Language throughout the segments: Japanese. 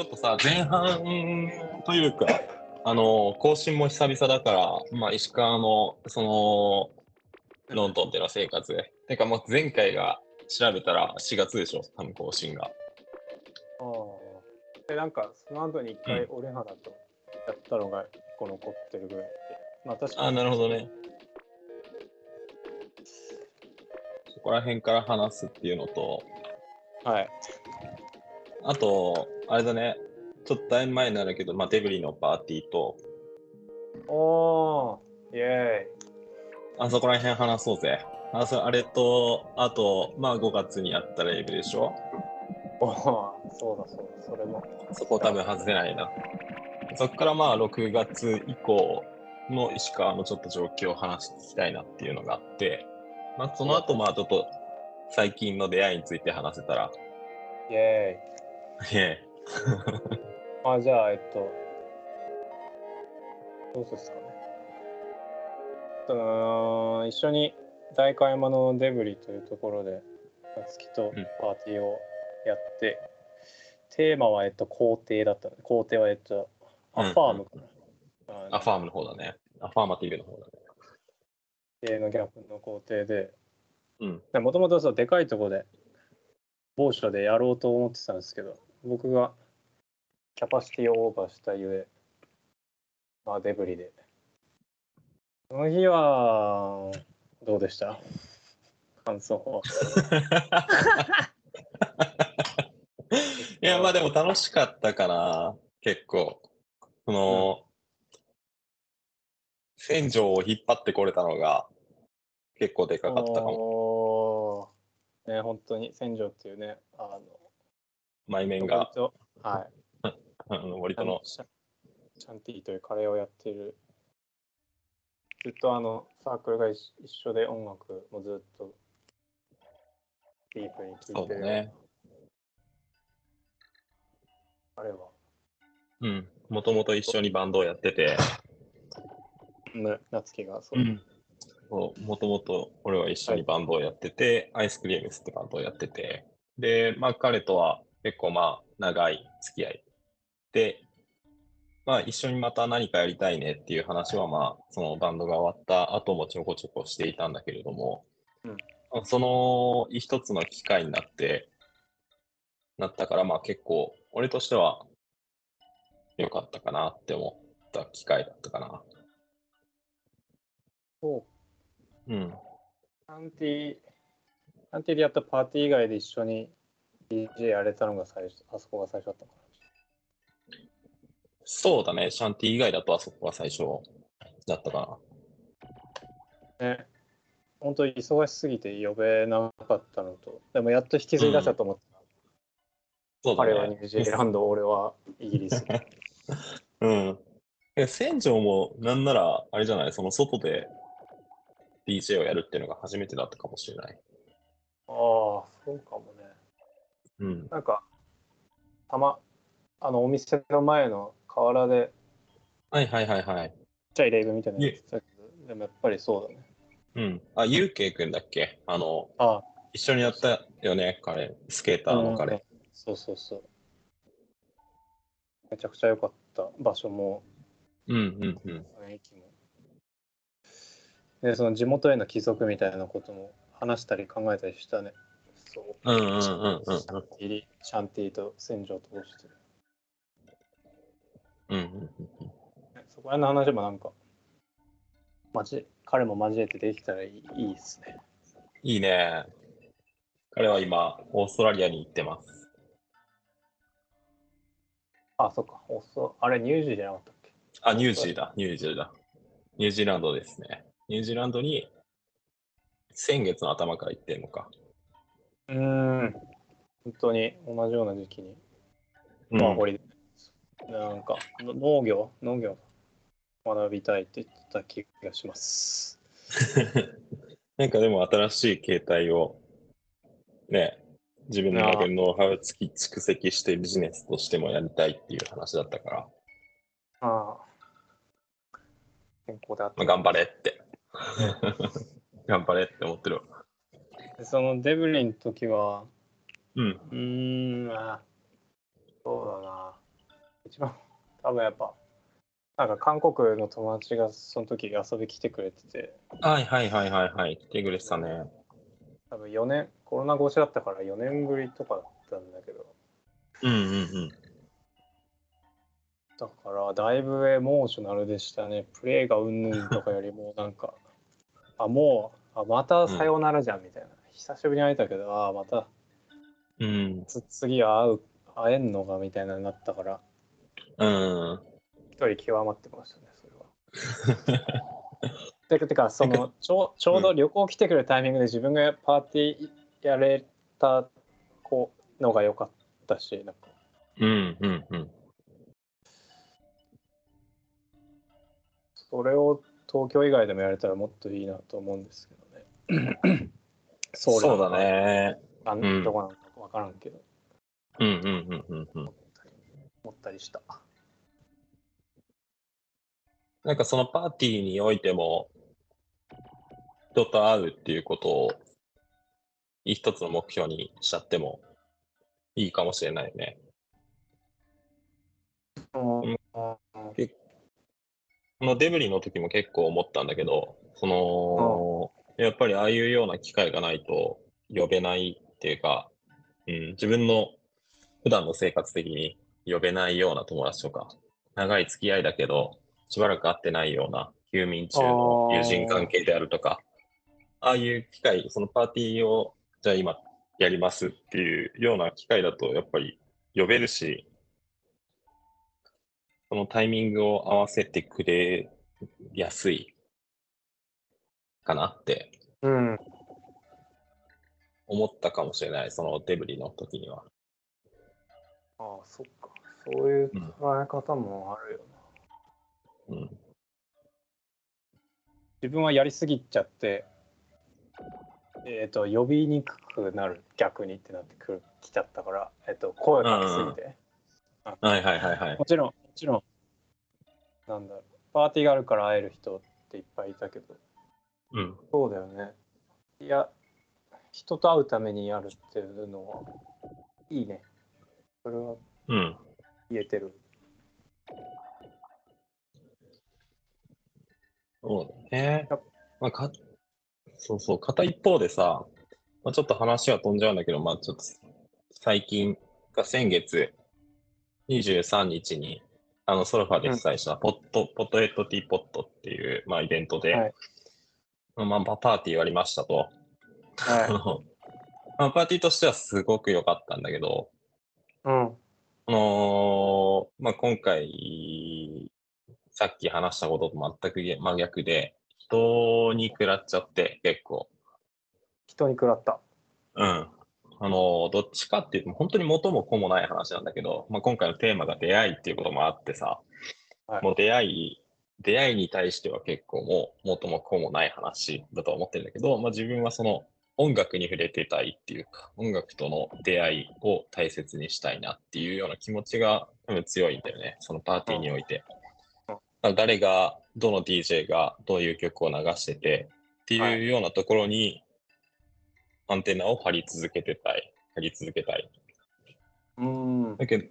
ちょっとさ、前半というか、あの、更新も久々だから、まあ、石川の、その、ロンドンでの生活で。てか、もう前回が調べたら4月でしょ、多分更新が。ああ。で、なんか、その後に一回、俺原とやったのが1個残ってるぐらいで。まあ、確かあ、に。なるほどね。そこら辺から話すっていうのと、はい。あと、あれだね、ちょっとだいぶ前になるけど、まあ、デブリのパーティーと、おー、イェーイ。あそこら辺話そうぜ。あそあれと、あと、まあ5月にやったライブでしょおー、そうだそうだ、それも。そこ多分外せないな。そこからまあ6月以降の石川のちょっと状況を話していきたいなっていうのがあって、まあその後まあちょっと最近の出会いについて話せたら、イェーイ。え あ、じゃあ、えっと、どうするっすかね。えっと一緒に代官山のデブリというところで、夏希とパーティーをやって、テーマは、えっと、校庭だったので、校庭は、えっと、アファームかな。アファームの方だね。アファーマティブの方だね。系のギャップの校庭で、うん。もともとでかいところで某所でやろうと思ってたんですけど僕がキャパシティをオーバーしたゆえまあデブリで。その日はどうでした？感想は。いや、まあでも楽しかったかな、結構。その、戦場を引っ張ってこれたのが結構でかかったかも。ね本当に戦場っていうねあの前面が。はいあの割との、シャンティというカレーをやっている。ずっとあのサークルが一一緒で音楽もずっと。ディープにそ聴いうてる、だね。あれは、うん。もともと一緒にバンドをやってて、ね、夏希がそう、うん。もともと俺は一緒にバンドをやってて、アイスクリームスってバンドをやってて、で、まあ彼とは結構まあ長い付き合いで、まあ一緒にまた何かやりたいねっていう話はまあそのバンドが終わった後もちょこちょこしていたんだけれども、うんその一つの機会になって、なったからまあ結構俺としては良かったかなって思った機会だったかな。そううん。シャンティシャンティでやったパーティー以外で一緒に DJ やれたのが最初あそこが最初だったのかそうだね、シャンティ以外だとあそこが最初だったかな。ね。本当に忙しすぎて呼べなかったのと。でもやっと引きずり出したと思った、うだ彼はニね。ュージーランド俺はイギリス。うん。え、船長もなんなら、あれじゃない、その外で DJ をやるっていうのが初めてだったかもしれない。ああそうかもね。うん。なんか、たま、あの、お店の前の河原で、はいはいはいはい。ちっちゃいレイブみたいなのやってたけど、でもやっぱりそうだね。うん。あ、ゆうけいくんだっけ？あの、ああ、一緒にやったよね、彼。スケーターの彼。うんそうそうそう。めちゃくちゃ良かった場所も、うんうんうん。雰囲気も。で、その地元への帰属みたいなことも話したり考えたりしたね。そう。うんうんうんうんシャンティシャンティと戦場を通して。うん。そこら辺の話もなんか、まじ彼も交えてできたらいいいいですね。いいね。彼は今、オーストラリアに行ってます。あ、そっか。おそあれ、ニュージーじゃなかったっけ？あ、ニュージーだ、ニュージーだ。ニュージーランドですね。ニュージーランドに先月の頭から行ってんのか。うーん。本当に同じような時期に、うんまあ、堀で、なんか、の農業農業学びたいって言ってた気がします。なんかでも新しい形態をね、自分の中でノウハウをつき蓄積してビジネスとしてもやりたいっていう話だったから、ああ。健康であったまあ、頑張れって。頑張れって思ってるそのデブリンの時は、うん。うーん、あそうだな。一番多分やっぱなんか韓国の友達がその時遊び来てくれててはいはいはいはいはい。来てくれてたね。多分4年コロナ越しだったから4年ぶりとかだったんだけどうんうんうん。だからだいぶエモーショナルでしたねプレーがうんぬんとかよりもなんかあもうあまたさようならじゃんみたいな、久しぶりに会えたけどあまたうん。つ次は会う会えんのかみたいなになったからうん。一人極まってましたねそれは。てかてかそのちょうちょうど旅行来てくれるタイミングで自分がパーティーやれたこうのが良かったしなんかうんうんうん。それを東京以外でもやれたらもっといいなと思うんですけどね。ソウルそうだね。あんうんどこなのか分からんけど、うんうんうんうんうん。思ったりした。なんかそのパーティーにおいても、人と会うっていうことを一つの目標にしちゃってもいいかもしれないよね。うん。このデブリの時も結構思ったんだけど、その、やっぱりああいうような機会がないと呼べないっていうか、うん、自分の普段の生活的に呼べないような友達とか、長い付き合いだけど、しばらく会ってないような休眠中の友人関係であるとか、ああいう機会、そのパーティーを、じゃあ今やりますっていうような機会だと、やっぱり呼べるし、そのタイミングを合わせてくれやすいかなってうん。思ったかもしれない、そのデブリの時には。ああ、そっか。そういう捉え方もあるよな。うん。自分はやりすぎちゃって、えっ、と、呼びにくくなる、逆にってなってくるきちゃったから、えっ、と、声かけすぎて。はいはいはいはい。もちろん、もちろん、なんだろう、パーティーがあるから会える人っていっぱいいたけど、うん。そうだよね。いや、人と会うためにやるっていうのは、いいね。それはうん。言えてる。そうだね。まあ、か、そうそう、片一方でさ、まあ、ちょっと話は飛んじゃうんだけど、まあちょっと最近か先月23日に、あの、ソルファで主催したポット、ポットエットティーポットっていう、まあイベントで、はいまあパーティーやりましたと。あはの まあ、パーティーとしてはすごく良かったんだけど、い。うん。あのーまあ、今回、さっき話したことと全く真逆で、人に食らっちゃって、結構。人に食らった。うん。あのーどっちかっていうと、本当に元も子もない話なんだけど、まあ、今回のテーマが出会いっていうこともあってさ、はいもう出会い、出会いに対しては結構もう元も子もない話だとは思ってるんだけど、まあ、自分はその音楽に触れてたいっていうか、音楽との出会いを大切にしたいなっていうような気持ちが多分強いんだよね、そのパーティーにおいて。うんまあ誰が、どの DJ がどういう曲を流しててっていうようなところにアンテナを張り続けてたい、張り続けたい。うん。だけど、だ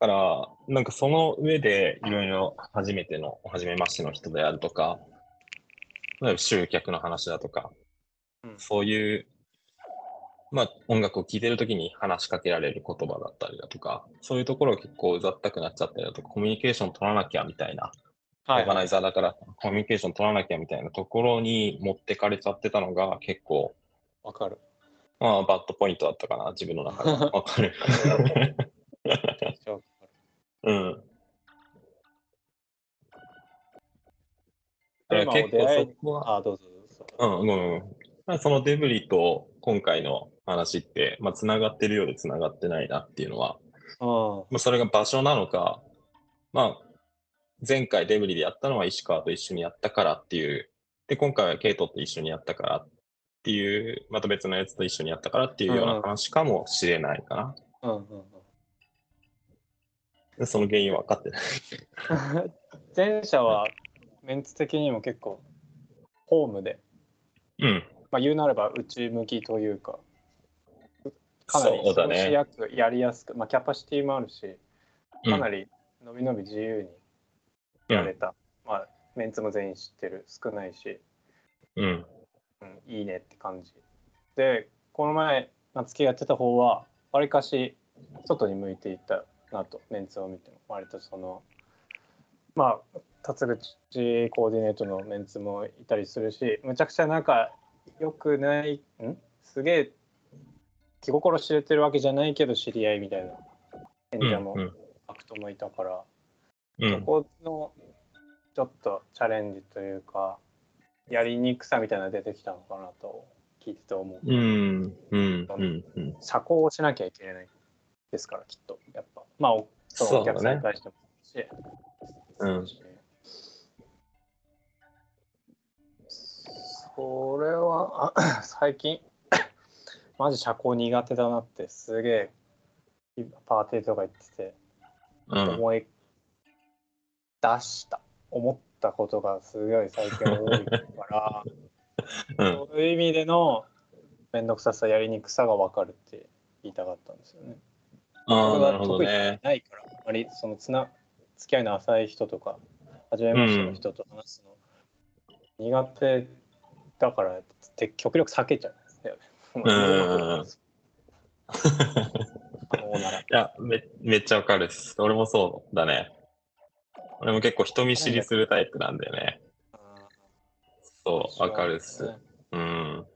から、なんかその上でいろいろ初めての、初めましての人であるとか、例えば集客の話だとか、うんそういう、まあ音楽を聴いてるときに話しかけられる言葉だったりだとか、そういうところが結構うざったくなっちゃったりだとか、コミュニケーション取らなきゃみたいな、はいオーガナイザーだからコミュニケーション取らなきゃみたいなところに持ってかれちゃってたのが結構、わかる。まあバッドポイントだったかな、自分の中で。わかる。うん。だから今結構そこは、あ、どうぞどうぞ。うん、ごめんごめんまあそのデブリと今回の話って、まあ、つながってるようでつながってないなっていうのは、うん。まあ、それが場所なのか、まあ、前回デブリでやったのは石川と一緒にやったからっていう、で、今回はケイトと一緒にやったからっていう、また別のやつと一緒にやったからっていうような話かもしれないかな。うんうんうん。でその原因は分かってない。前者はメンツ的にも結構ホームで、うん。まあ、言うなれば内向きというかかなり過ごしやすくやりやすく、まあ、キャパシティもあるしかなりのびのび自由にやれた。まあ、メンツも全員知ってる、少ないし、うん。うん、いいねって感じ。で、この前、夏希がやってた方は、わりかし外に向いていたなと、メンツを見ても、割とその、まあ、辰口コーディネートのメンツもいたりするし、むちゃくちゃなんか、よくない、ん？すげえ気心知れてるわけじゃないけど知り合いみたいな演者もうんアクトもいたから、そうん。このちょっとチャレンジというかやりにくさみたいなのが出てきたのかなと聞いてて思う。うん。うん。うん。うん。社交をしなきゃいけないですからきっとやっぱまあおそのお客さんに対してもし、うん。それはあ最近マジ社交苦手だなってすげえパーティーとか行っててうん。思い出した思ったことがすごい最近多いから うん。そういう意味での面倒くささやりにくさが分かるって言いたかったんですよね。あなるほどね。ないからあまりそのつな付き合いの浅い人とか初めましての人と話すの苦手だからって極力避けちゃうんですよね。うん可能ならいやめ、めっちゃわかるっす。俺もそうだね。俺も結構人見知りするタイプなんだよね。そう、わかるっす。うん。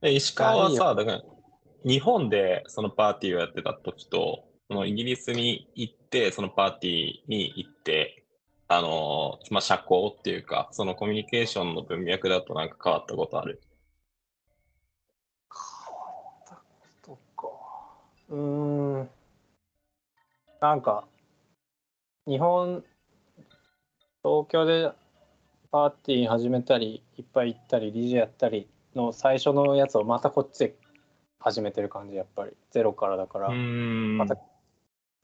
で石川はさ、だから、日本でそのパーティーをやってた時と、そのイギリスに行って、そのパーティーに行って、あのーまあ、社交っていうか、そのコミュニケーションの文脈だとなんか変わったことある。変わったことか。うーん。なんか、日本、東京でパーティー始めたり、いっぱい行ったり、DJ やったりの最初のやつをまたこっちで始めてる感じ、やっぱり。ゼロからだから。んまた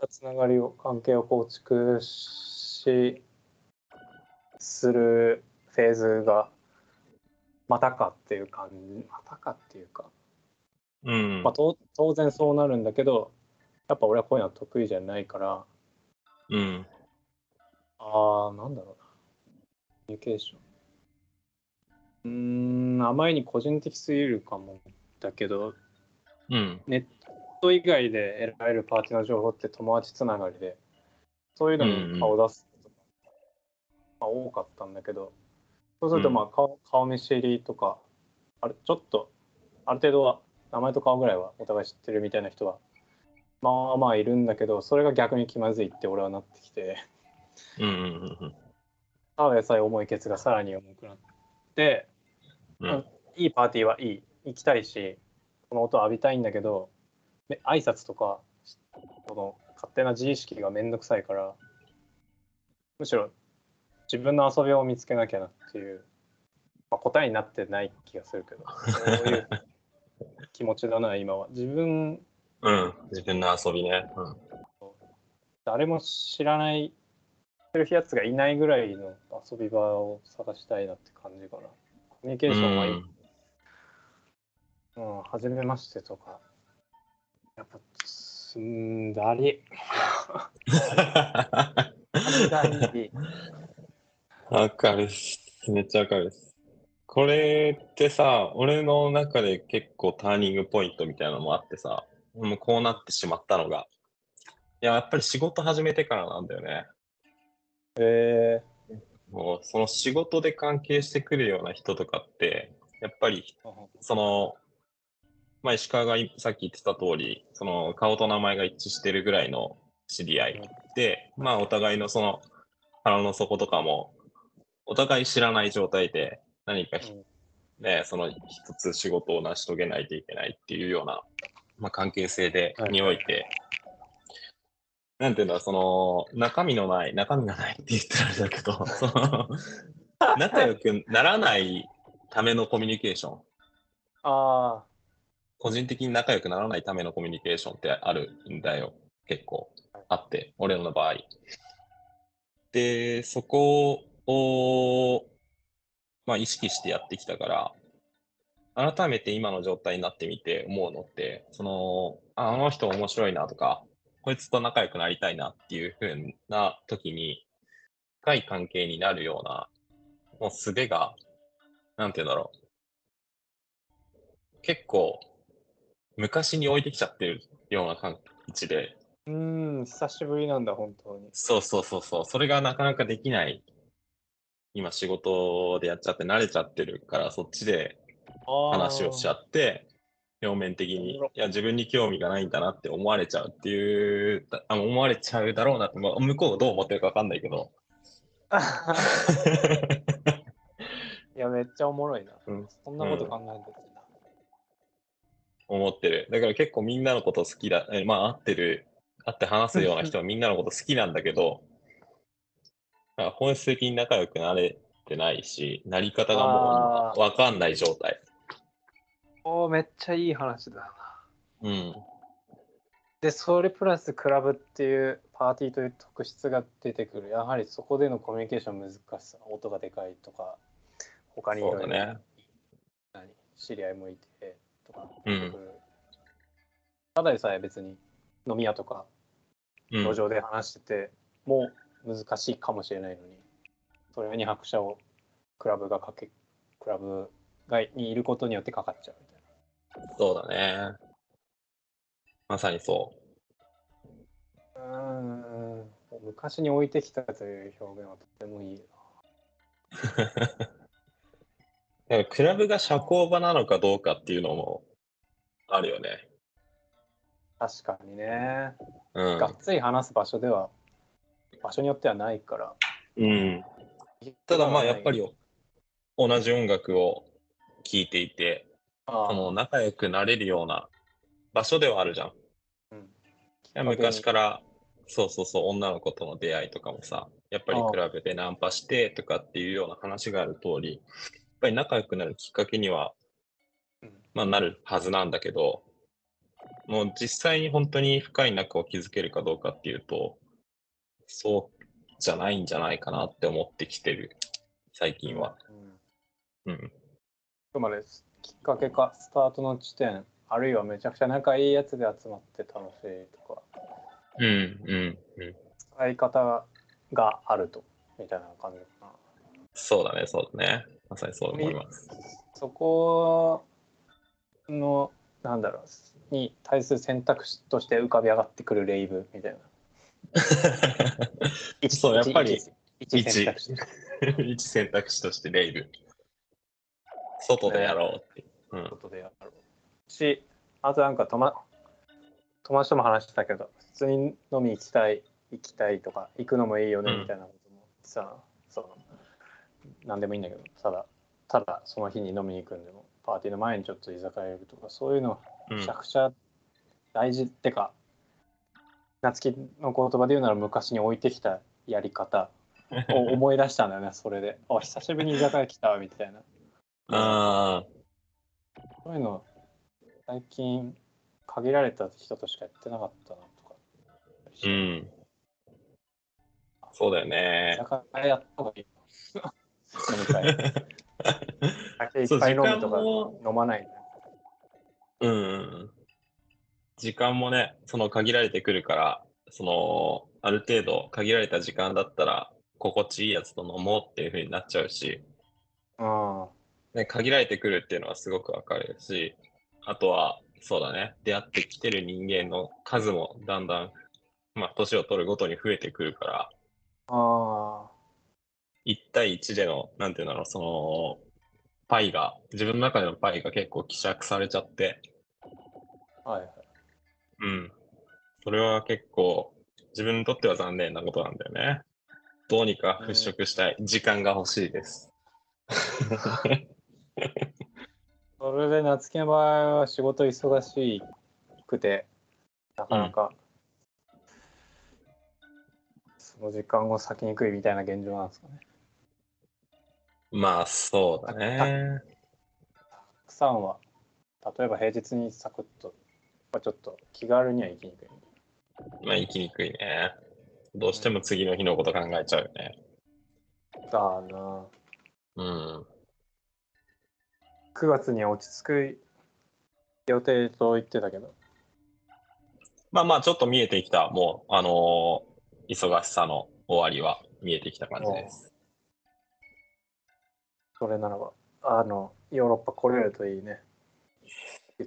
つながりを関係を構築しするフェーズがまたかっていう感じまたかっていうか、うん。まあ、と当然そうなるんだけどやっぱ俺はこういうのは得意じゃないから。うん。あーなんだろうな。コミュニケーションうーんあまりに個人的すぎるかもだけどうん。ネット以外で得られるパーティーの情報って友達つながりでそういうのに顔出すことが、まあ、多かったんだけどそうするとまあ顔,、顔見知りとかあれちょっとある程度は名前と顔ぐらいはお互い知ってるみたいな人はまあまあいるんだけどそれが逆に気まずいって俺はなってきてうん。うん。ただでさえ重いケツがさらに重くなってうん。いいパーティーはいい行きたいしこの音を浴びたいんだけどで挨拶とかこの勝手な自意識がめんどくさいからむしろ自分の遊びを見つけなきゃなっていう、まあ、答えになってない気がするけど そういう気持ちだな今は自分うん。自分の遊びね。うん。誰も知らないやつがいないぐらいの遊び場を探したいなって感じかなコミュニケーションはいい、うん、初めましてとか、やっぱ、すんだり、だり、わかるっす。めっちゃわかるっす。これってさ、俺の中で結構ターニングポイントみたいなのもあってさ、もうこうなってしまったのが、いや、やっぱり仕事始めてからなんだよね。えもうその仕事で関係してくるような人とかって、やっぱりー、その、まあ、石川がいさっき言ってた通り、その顔と名前が一致してるぐらいの知り合いで、まあお互いのその腹の底とかも、お互い知らない状態で何かひ、うんね、その一つ仕事を成し遂げないといけないっていうような、まあ、関係性で、はいにおいて、なんていうんだ、その中身のない、中身がないって言ったらあれだけど、その仲良くならないためのコミュニケーション。あ個人的に仲良くならないためのコミュニケーションってあるんだよ。結構あって、俺の場合。で、そこを、まあ意識してやってきたから、改めて今の状態になってみて思うのって、その、ああの人面白いなとか、こいつと仲良くなりたいなっていう風な時に、深い関係になるような、もう術が、なんて言うんだろう。結構、昔に置いてきちゃってるような感じで、うーん、久しぶりなんだ、本当に。そうそうそうそう、それがなかなかできない。今仕事でやっちゃって慣れちゃってるから、そっちで話をしちゃって、表面的に、いや、自分に興味がないんだなって思われちゃうっていう、あ思われちゃうだろうなって、まあ、向こうがどう思ってるかわかんないけど。いや、めっちゃおもろいな。うんそんなこと考えてるんだ。思ってる。だから結構みんなのこと好きだ、えまあ、会ってる、会って話すような人はみんなのこと好きなんだけど、なんか本質的に仲良くなれてないし、なり方がもあうわかんない状態。おーめっちゃいい話だな。うん。で、それプラスクラブっていうパーティーという特質が出てくる。やはりそこでのコミュニケーション難しさ、音がでかいとか、他にいろいろね何知り合いもいてとかうん。ただでさえ別に飲み屋とかうん路上で話してて、もう難しいかもしれないのに、それに拍車をクラブがかけ、クラブがにいることによってかかっちゃうみたいな。そうだね。まさにそうーん昔に置いてきたという表現はとてもいいな。クラブが社交場なのかどうかっていうのもあるよね。確かにね。うんがっつり話す場所では、場所によってはないから。うん。ただまあやっぱり同じ音楽を聴いていて、あの仲良くなれるような場所ではあるじゃん。いうんや昔から、そうそうそう、女の子との出会いとかもさ、やっぱりクラブでナンパしてとかっていうような話がある通り、やっぱり仲良くなるきっかけには、うんまあなるはずなんだけど、もう実際に本当に深い仲を築けるかどうかっていうと、そうじゃないんじゃないかなって思ってきてる、最近は。うんうん。あくまできっかけか、スタートの地点、あるいはめちゃくちゃ仲いいやつで集まって楽しいとか、うん、うん、うん。使い方があると、みたいな感じかな。そうだね、そうだね。まさにそう思います。そこの、なんだろう、に対する選択肢として浮かび上がってくるレイブみたいな。一 そうやっぱり一一選択肢。一選択肢としてレイブ。外でやろうって。うん。ことでやろうし、あとなんか友友達とも話してたけど、普通に飲み行きたい、行きたいとか、行くのもいいよねうんみたいなこともさ、そのなんでもいいんだけど、ただ、ただその日に飲みに行くんでも、パーティーの前にちょっと居酒屋行くとか、そういうのうんめちゃくちゃ大事ってか、夏希の言葉で言うなら昔に置いてきたやり方を 思い出したんだよね、それで。あ、久しぶりに居酒屋来たみたいな。あそういうの、最近、限られた人としかやってなかったなとか。あ、うん。そうだよ居ね。酒屋やった方がいい。飲み会。酒いっぱい飲むとか飲まない。うん。時間もね、その限られてくるから、その、ある程度限られた時間だったら、心地いいやつと飲もうっていう風になっちゃうし、うん。ね、限られてくるっていうのはすごくわかるし、あとは、そうだね、出会ってきてる人間の数もだんだん、まあ、年を取るごとに増えてくるから、あ1対1での、なんていうんだろう、その、パイが、自分の中でのパイが結構希釈されちゃって、あ。はいはい。うん。それは結構、自分にとっては残念なことなんだよね。どうにか払拭したい。時間が欲しいです。それで夏希の場合は仕事忙しくて、なかなか、その時間を割きにくいみたいな現状なんですかね。まあ、そうだね。たくさんは、例えば平日にサクッと、まあちょっと気軽には行きにくい。まあ、生きにくいね。どうしても次の日のこと考えちゃうよね。だな。うん。9月には落ち着く予定と言ってたけど、まあまあ、ちょっと見えてきた、もう、あのー忙しさの終わりは見えてきた感じです。それならば、あの、ヨーロッパ来れるといいね。い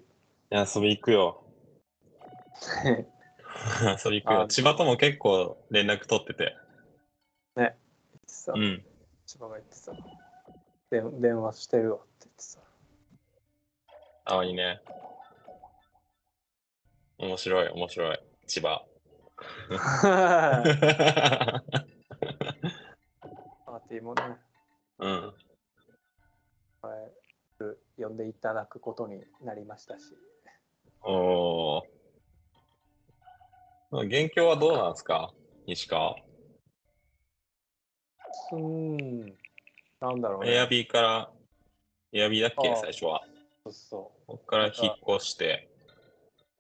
や、遊び行くよ。遊び行くよ。あ千葉とも結構連絡取ってて。さ、うん。千葉が言ってさ、で電話してるわって言ってさ。ああ、いいね。面白い、面白い。千葉。パーティーもね、うん。はい呼んでいただくことになりましたし。おー。まあ現況はどうなんですか？西川。うーん、なんだろうね。エアビーから、エアビーだっけ？最初は。そうそう。ここから引っ越して。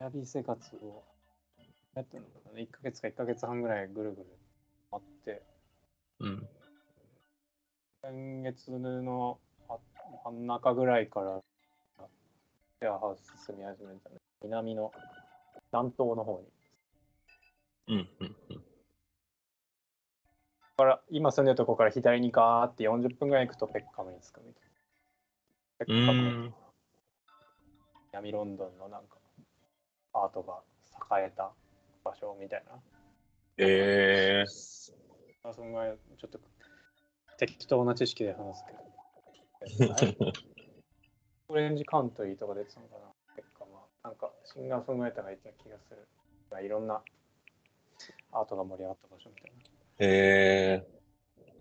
エアビー生活をやってるのかな ?1 ヶ月か1ヶ月半ぐらいぐるぐる回って、うん。先月のあ真ん中ぐらいからシェアハウス住み始めたね。南の南東の方に。うん。うん。うんだから今住んでるとこから左にガーって40分ぐらい行くとペッカムに着くみたいな。ペうッカムーん。南ロンドンのなんかアートが栄えた場所みたいな。えー。あそんぐらいちょっと適当な知識で話すけど。オレンジカントリーとか出てたのかなペッカムは。なんかシンガーソングライターがいた気がする。いろんなアートが盛り上がった場所みたいな。え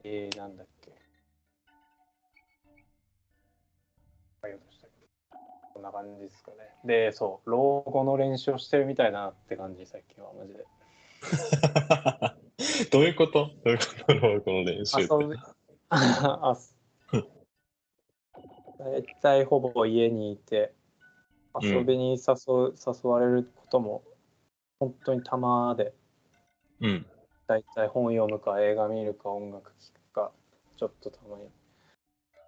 えー、なんだっけ。こんな感じですかね。で、そう、老後の練習をしてるみたいだなって感じ、最近は、マジで。ー。どういうこと？どういうこと？なのこの練習あ 大体ほぼ家にいて、遊びに誘う、誘われることも、本当にたまで、うん。大体本読むか映画見るか音楽聴くかちょっとたまに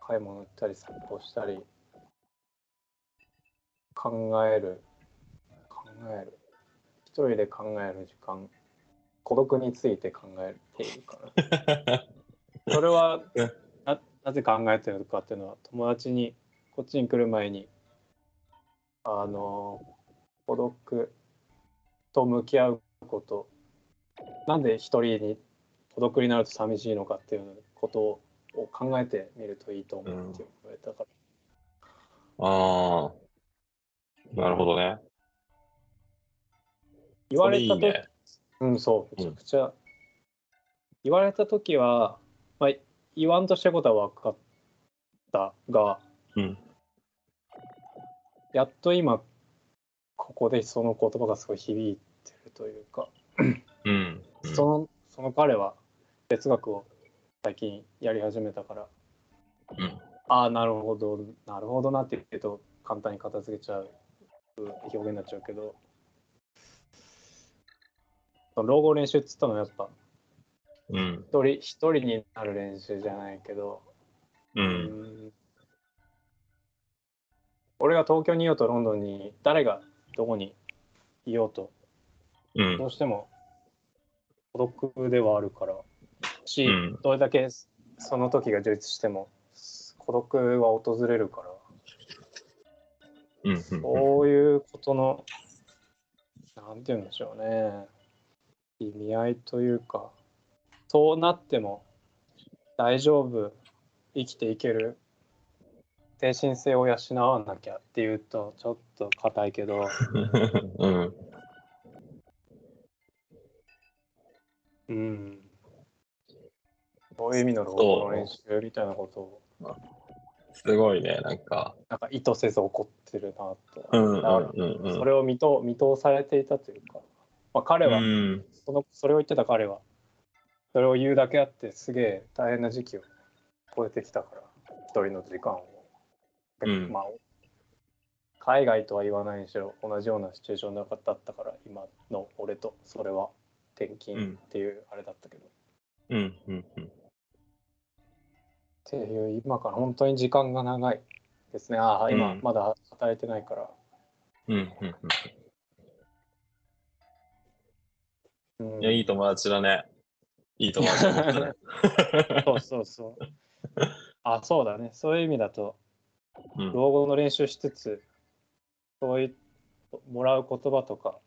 買い物行ったり散歩したり考える考える。一人で考える時間。孤独について考えているから それはうんななぜ考えてるのかっていうのは友達にこっちに来る前にあの孤独と向き合うことなんで一人に孤独になると寂しいのかっていうことを考えてみるといいと思うって言われたから、ああ。なるほどね。言われたとそれいいねうんそうめちゃくちゃ、言われた時は、まあ、言わんとしたことは分かったがうん。やっと今ここでその言葉がすごい響いてるというか、うん。そのその彼は哲学を最近やり始めたからうん。ああなるほどなるほどなって言うと簡単に片付けちゃう表現になっちゃうけど老後練習っつったのはやっぱうん。一人一人になる練習じゃないけど、う。うんん俺が東京にいようとロンドンに誰がどこにいようとうんど。うしても孤独ではあるから。し、うん。どれだけその時が充実しても孤独は訪れるから。そういうことのなんて言うんでしょうね。意味合いというかそうなっても大丈夫生きていける精神性を養わなきゃっていうとちょっと硬いけど。うん。うんそういう意味の老後の練習みたいなことをすごいね、なんか。なんか意図せず起こってるなと、うん。うん。だからうん。うん。それを見と見通されていたというか、まあ、彼は、うん。そのそれを言ってた彼はそれを言うだけあってすげえ大変な時期を超えてきたから一人の時間を、うんまあ海外とは言わないにしろ同じようなシチュエーションだったから今の俺とそれは転勤っていうあれだったけど、っうん。うん。うん。ていう今から本当に時間が長いですねああ今うんまだ働いてないから、うん。うん。うんいや、いい友達だね。いい友達だね。そうそうそう。あ、そうだね。そういう意味だと、うん老後の練習しつつ、そういう、もらう言葉とか、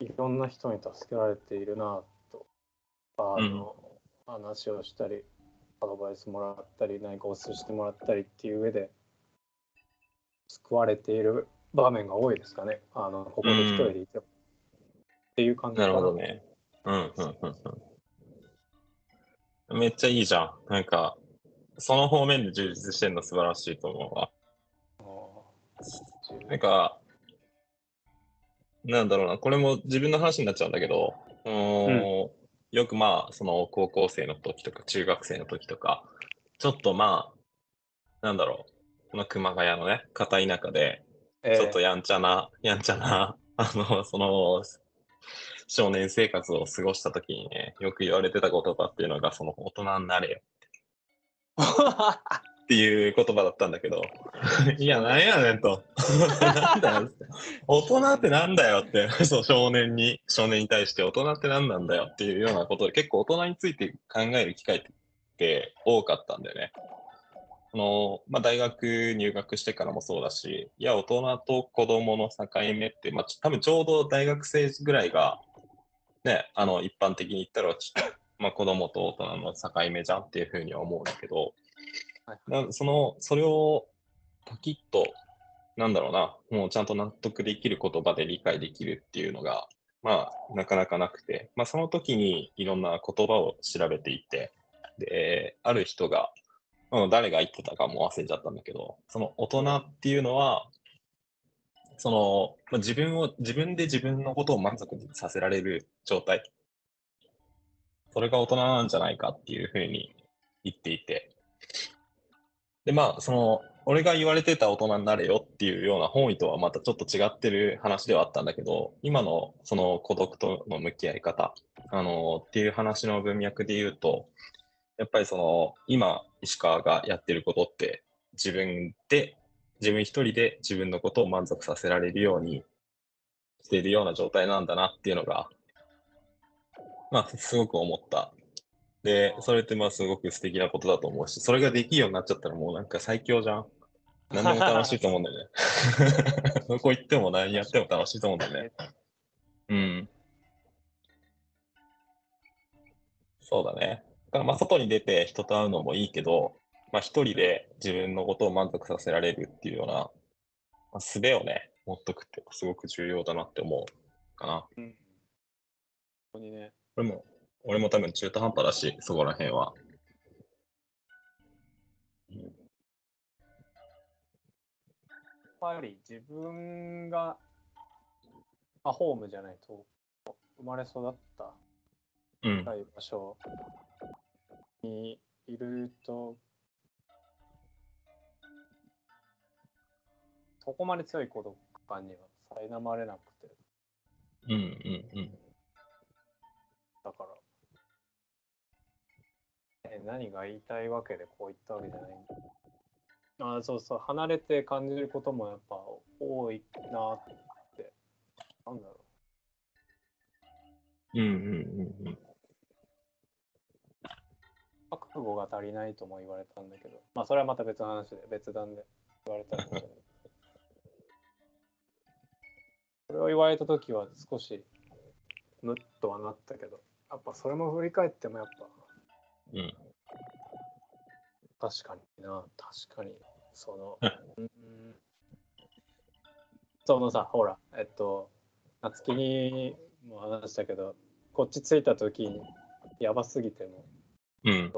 いろんな人に助けられているなと、あの、話をしたり、アドバイスもらったり、何かお勧めしてもらったりっていう上で、救われている場面が多いですかね。あの、ここで一人でいても。っていう感じかなるほどね。うん、うん、うん、うん。めっちゃいいじゃん。なんか、その方面で充実してるの素晴らしいと思うわ。なんか、なんだろうな、これも自分の話になっちゃうんだけど、うーん。よくまあ、その高校生の時とか中学生の時とか、ちょっとまあ、なんだろう、この熊谷のね、片田舎で、えーちょっとやんちゃな、やんちゃな、あの、その、少年生活を過ごした時にね、よく言われてた言葉っていうのが、その大人になれよって いう言葉だったんだけど、いや、なんやねんと。なんだよ。大人ってなんだよって、そう、少年に、少年に対して大人って何なんだよっていうようなことで、結構大人について考える機会って多かったんだよね。あの、まあ、大学入学してからもそうだし、いや、大人と子供の境目って、まあ、ち多分ちょうど大学生ぐらいが、ね、あの、一般的に言ったら、まあ、子供と大人の境目じゃんっていうふうには思うんだけど、なその、それをパキッと、なんだろうな、もうちゃんと納得できる言葉で理解できるっていうのが、まあ、なかなかなくて、まあ、その時にいろんな言葉を調べていて、で、ある人が、うん、誰が言ってたかも忘れちゃったんだけど、その大人っていうのは、その、まあ、自分を、自分で自分のことを満足させられる状態。それが大人なんじゃないかっていうふうに言っていて。で、まあ、その、俺が言われてた大人になれよっていうような本意とはまたちょっと違ってる話ではあったんだけど、今のその孤独との向き合い方、あの、っていう話の文脈で言うと、やっぱりその、今、石川がやってることって、自分で、自分一人で自分のことを満足させられるようにしているような状態なんだなっていうのが、まあ、すごく思った。で、それってまあすごく素敵なことだと思うし、それができるようになっちゃったらもうなんか最強じゃん。何でも楽しいと思うんだよね。どこ行っても何やっても楽しいと思うんだよね。うん。そうだね。だからまあ外に出て人と会うのもいいけど、まあ一人で自分のことを満足させられるっていうような、まあ、術をね、持っとくってすごく重要だなって思うかな。うん。本当にね。俺も、俺も多分中途半端だし、そこら辺は。やっぱり自分が、まあ、ホームじゃないと生まれ育ったうん。深い場所にいると、そこまで強い孤独感には苛まれなくて、うんうんうん。何が言いたいわけでこう言ったわけじゃないんだ。あそうそう、離れて感じることもやっぱ多いなって、なんだろう。うんうんうんうん。覚悟が足りないとも言われたんだけど、まあそれはまた別の話で、別段で言われたんだけど、それを言われた時は少しムッとはなったけど、やっぱそれも振り返ってもやっぱうん。確かにな、確かに、その、うん、そのさ、ほら、えっと、夏希にも話したけど、こっち着いた時にやばすぎてもうん。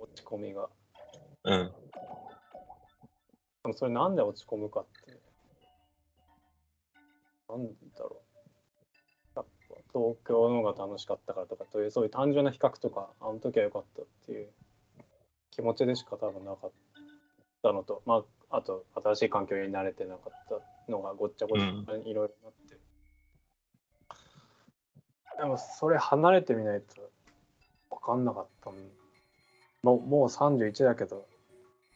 落ち込みが。うん。でもそれなんで落ち込むかって。なんだろう。東京の方が楽しかったからとかというそういう単純な比較とかあの時は良かったっていう気持ちでしか多分なかったのとまああと新しい環境に慣れてなかったのがごっちゃごちゃにいろいろなって、でもそれ離れてみないと分かんなかったもうもう31だけど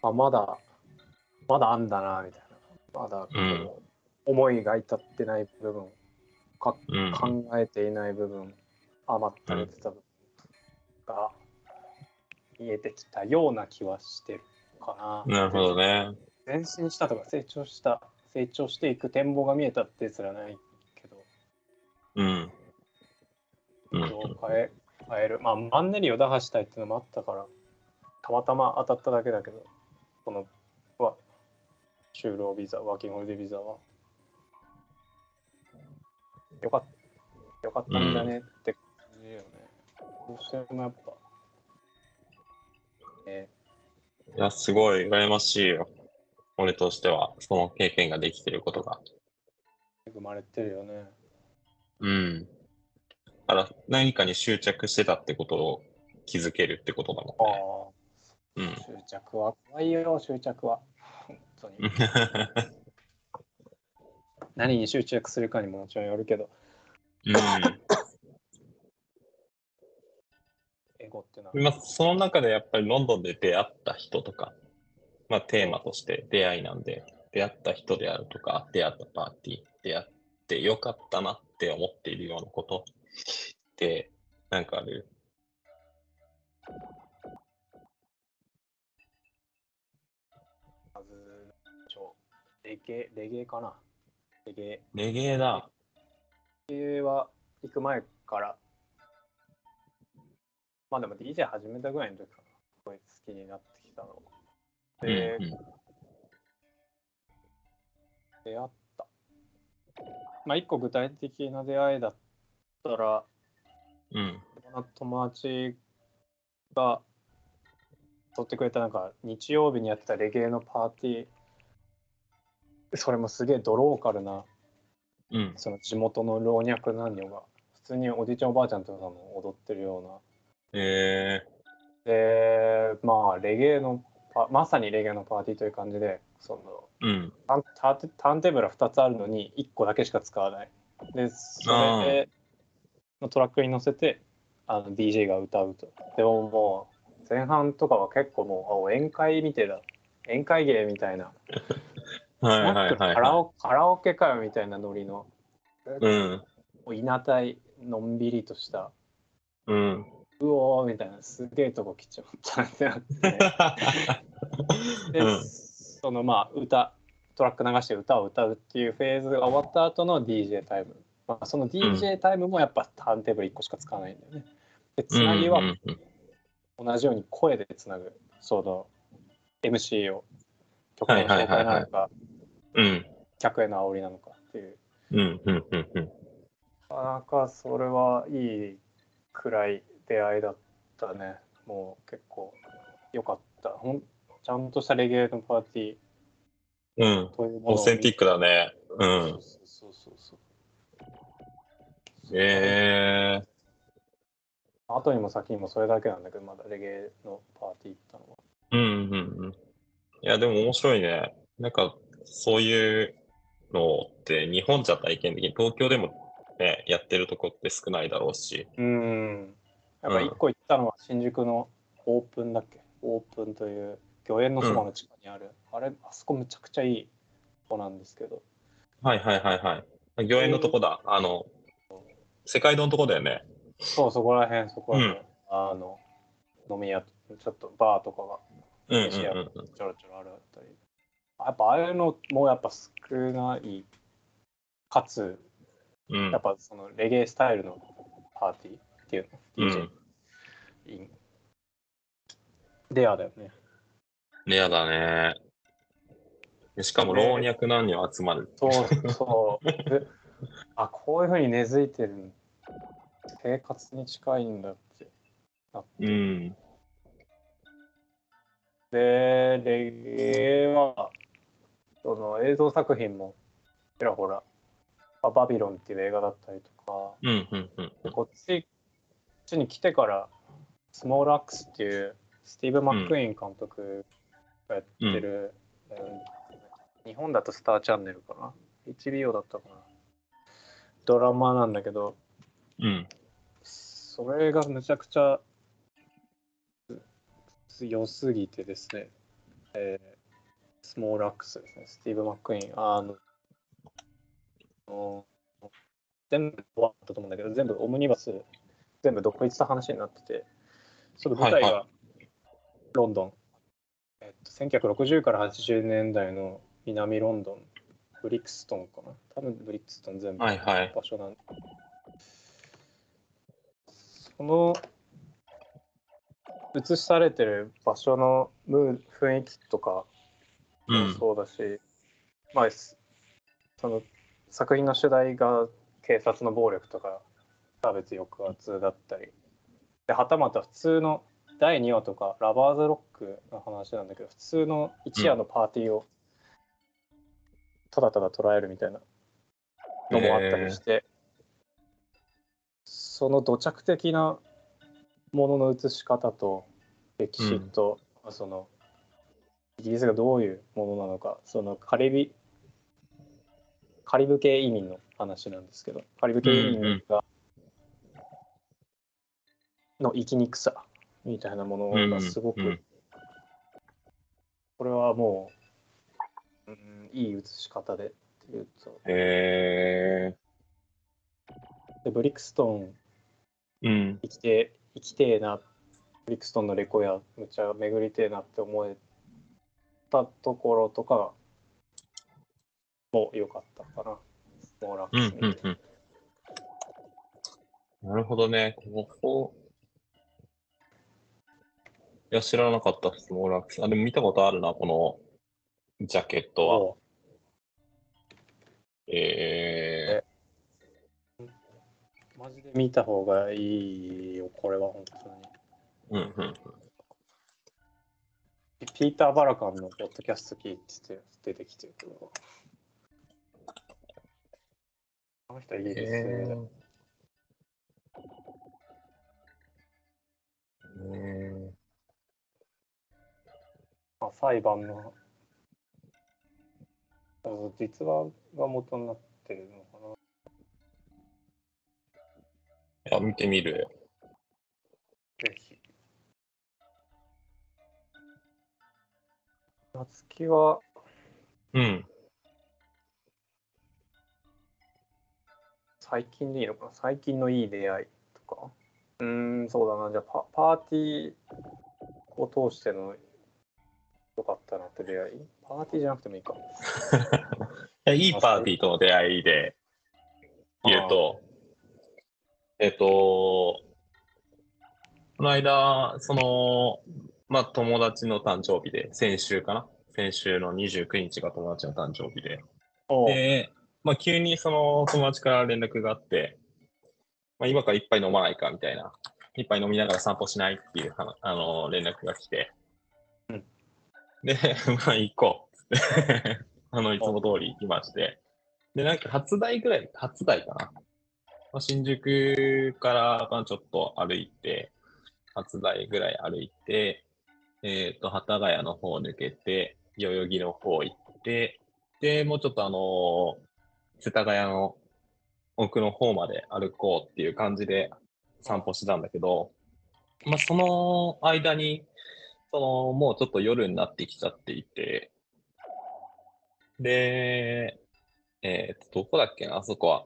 あまだまだあんだなみたいな。まだこう、うん。思いが至ってない部分かうん。考えていない部分、余ったれてた部分が見えてきたような気はしてるかな。なるほどね。前進したとか成長した、成長していく展望が見えたってすらないけど、うん。うん。変え変える。まあ、マンネリを打破したいっていうのもあったから、たまたま当たっただけだけど、このは就労ビザ、ワーキングホリデービザは、よかった、よかったんじゃねって感じよね。どうしてもやっぱ、ね、いや、すごい羨ましいよ。俺としては、その経験ができてることが。恵まれてるよね。うん。だから何かに執着してたってことを気づけるってことだあもあ、んね。執着は怖いよ、執着は。本当に。うん。何に執着するかにももちろんよるけど、エゴってのはうん。まあ、その中でやっぱりロンドンで出会った人とか、まあテーマとして出会いなんで、出会った人であるとか、出会ったパーティー、出会ってよかったなって思っているようなことって、なんかある？レゲエ、レゲエかな。レゲエ。レゲエだ。レゲエは行く前から、まあでも DJ 始めたぐらいの時かな。すごい好きになってきたの。で、うんうん出会った。まあ一個具体的な出会いだったら、うん。友達が取ってくれたなんか日曜日にやってたレゲエのパーティーそれもすげえドローカルなうん。その地元の老若男女が普通におじいちゃんおばあちゃんとかも踊ってるよえうな。でまあレゲエのパまさにレゲエのパーティーという感じでそのー、うん。ターンターンターンテーブルが2つあるのに1個だけしか使わない。でそれのトラックに乗せてあの DJ が歌うと。でももう前半とかは結構もうあ宴会みてえだ。宴会芸みたいな はいはいはい、カラはオカラオケかよみたいなノリの。い。うん。もう稲体のんびりとした。うん。うおーみたいなすげえとこ来ちゃったってなって。で、うん。そのまあ歌トラック流して歌を歌うっていうフェーズが終わった後の DJ タイム、まあ、その DJ タイムもやっぱターンテーブル1個しか使わないんだよね。でつなぎは同じように声でつなぐその MC を曲の紹介なのかうん。客への煽りなのかっていううん。うん。うん。うん。なかなかそれはいいくらい出会いだったねもう結構良かったほんちゃんとしたレゲエのパーティーうん。うオーセンティックだね。うん。そうそうそうそうええ後にも先にもそれだけなんだけどまだレゲエのパーティー行ったのはうんうんうん。いや、でも面白いね。なんか、そういうのって日本じゃ体験的に、東京でもね、やってるとこって少ないだろうし。うんやっぱ一個行ったのは新宿のオープンだっけ？オープンという御苑のそばの地下にある、あれあそこむちゃくちゃいいとこなんですけどはいはいはいはい。御苑のとこだ。あの、世界堂のとこだよね。そうそこら辺そこら辺、あの飲み屋ちょっとバーとかがうん。ちょろちょろあるあったりやっぱああいうのもやっぱ少ないかつうんやっぱそのレゲエスタイルのパーティーっていうの、う DJ ん。インレアだよねレアだね。でしかも老若男女集まる。そうそうで あこういうふうに根付いてる生活に近いんだってなってうん。で、レゲエは、その映像作品も、ちらほら、まあバビロンっていう映画だったりとか、うんうんうんうん。こっちこっちに来てから、スモールアックスっていう、スティーブ・マック・イーン監督がやってる、うん日本だとスターチャンネルかな ?HBO だったかな？ドラマなんだけど、うん。それがむちゃくちゃ良すぎてですね、えースモールアックスですね、スティーブ・マック・イーン、あの、全部終わったと思うんだけど、全部オムニバス、全部独立した話になってて、その舞台はいがロンドン、えっと、1960から80年代の南ロンドン、ブリクストンかな？多分ブリクストン全部はいはい。場所なんその映しされてる場所のムー雰囲気とかそうだし、まあすその作品の主題が警察の暴力とか差別抑圧だったりではたまた普通の第2話とかラバーズロックの話なんだけど普通の一夜のパーティーをただただ捉えるみたいなのもあったりして、その土着的なものの映し方と歴史と、そのイギリスがどういうものなのかそのカリビカリブ系移民の話なんですけどカリブ系移民が、の生きにくさみたいなものがすごく、これはもう、うん、いい映し方でっていうとへでブリクストンえ。うん。生きて生きてえなブリクストンのレコヤむちゃ巡りてえなって思えたところとかも良かったかなスモーラッうんクス見て、うんうん。なるほどね。ここ。いや、知らなかった、スモーラックス。あ、でも見たことあるな、このジャケットは。もえうマジで見た方がいいよこれは本当にー、うんうん。ピーター・バラカンのポッドキャスト聞いてて出てきてるけどあの人はいいですね、えーえまあ、裁判の実話が元になってるのかなー、いや、見てみる。ぜひ。夏希は、うん。最近でいいのかな？最近のいい出会いとか？うーん、そうだな。じゃあパ、パーティーを通しての良かったなって出会い？パーティーじゃなくてもいいか。いいパーティーとの出会いで言うと、えっと、この間、その、まあ、友達の誕生日で、先週かな？先週の29日が友達の誕生日で、で、まあ、急にその友達から連絡があって、まあ、今から一杯飲まないかみたいな、一杯飲みながら散歩しないっていうはあの連絡が来て、うん。で、まあ、行こう。あの、いつも通り行きまして、で、なんか初台ぐらい、初台かな？まあ、新宿からまあちょっと歩いて、初台ぐらい歩いて、えっ、と、幡ヶ谷の方抜けて、代々木の方行って、で、もうちょっとあの世田谷の奥の方まで歩こうっていう感じで散歩してたんだけど、まあ、その間に、その、もうちょっと夜になってきちゃっていて、で、えっ、と、どこだっけな、あそこは。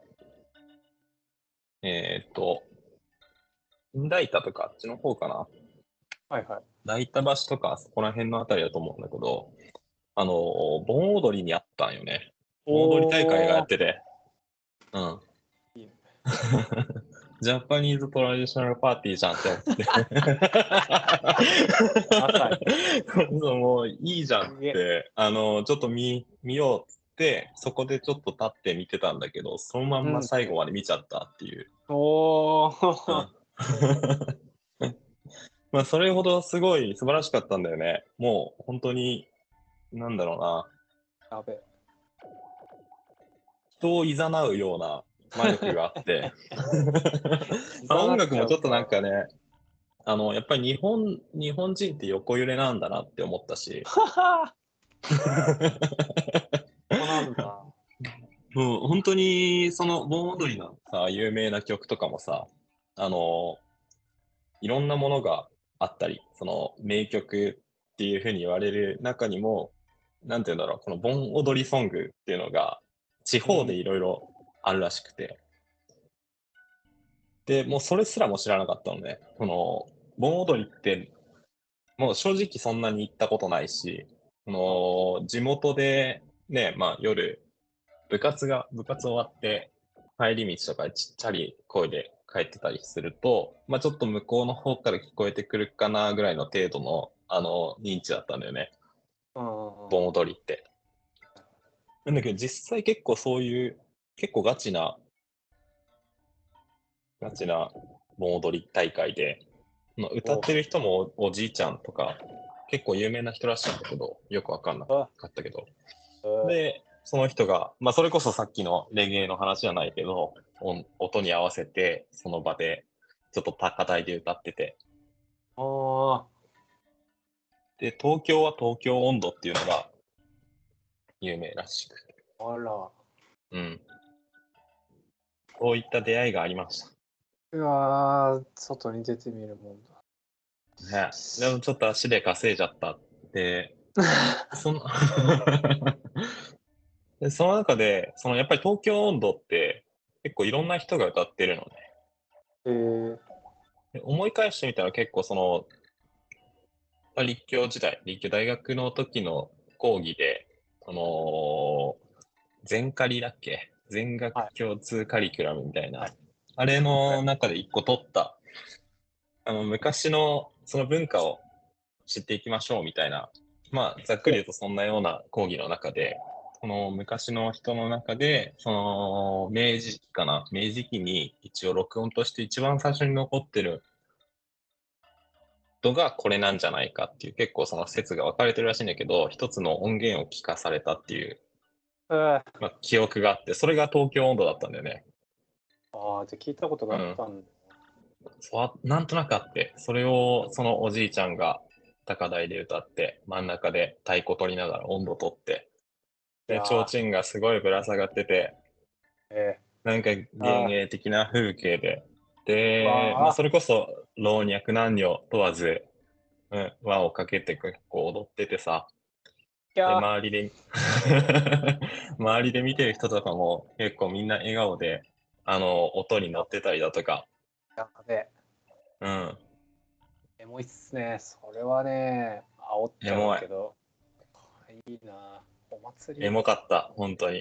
えっ、と、大田とかあっちの方かな。はいはい。大田橋とか、そこら辺のあたりだと思うんだけど、あの、盆踊りにあったんよね。盆踊り大会がやってて。うん。いいねジャパニーズトラディショナルパーティーじゃんって思って。そうもういいじゃんって、あの、ちょっと見、見ようっつって、そこでちょっと立って見てたんだけど、そのまんま最後まで見ちゃったっていう。おーうん まあ、それほどすごい素晴らしかったんだよね。もう本当に、なんだろうな、やべえ。人を誘うような魔力があって、まあ音楽もちょっとなんかね、あの、やっぱり日本、日本人って横揺れなんだなって思ったし。もう本当にその盆踊りのさ、有名な曲とかもさ、あの、いろんなものがあったり、その名曲っていうふうに言われる中にも、なんて言うんだろう、この盆踊りソングっていうのが地方でいろいろあるらしくて、で、もうそれすらも知らなかったのね。この、盆踊りって、もう正直そんなに行ったことないし、この、地元でね、まあ夜、部活が、部活終わって、帰り道とかちっちゃり声で帰ってたりすると、まあちょっと向こうの方から聞こえてくるかなぐらいの程度の、あの、認知だったんだよね。うん。盆踊りって。なんだけど実際結構そういう、結構ガチな、ガチな盆踊り大会で、まあ歌ってる人もおおじいちゃんとか、結構有名な人らしいんだけど、よくわかんなかったけど。で、で、その人が、まあそれこそさっきのレゲエの話じゃないけど、音音に合わせて、その場で、ちょっと高台で歌ってて、あで、東京は東京温度っていうのが有名らしくて。あ、あら。うん。こういった出会いがありましうわー外に出てみるもんた。ね。でもちょっと足で稼いじゃったって、だ。その でその中で、そのやっぱり東京温度って結構いろんな人が歌ってるのね。えー、で思い返してみたら結構その、まあ立教時代、立教大学の時の講義で、その、全カリだっけ？全学共通カリキュラムみたいな、はい。あれの中で一個取った、あの、昔のその文化を知っていきましょうみたいな、まあ、ざっくり言うとそんなような講義の中で、その昔の人の中で、その明治期かな、明治期に一応録音として一番最初に残ってるのがこれなんじゃないかっていう結構その説が分かれてるらしいんだけど、一つの音源を聞かされたっていう、えー、まあ、記憶があって、それが東京温度だったんだよね。ああ、じゃあ聞いたことがあったんだ。そうあなんとなくあって、それをそのおじいちゃんが高台で歌って、真ん中で太鼓取りながら温度取って、で提灯がすごいぶら下がってて、えなんか幻影的な風景で、で、まあ、それこそ老若男女問わず、うん、輪をかけて結構踊っててさ、で周りで 周りで見てる人とかも結構みんな笑顔で、あの、音に乗ってたりだとか、やべえ。うん、エモいっすね。それはね、煽っちゃうけど。いいな。お祭り。エモかった、本当に。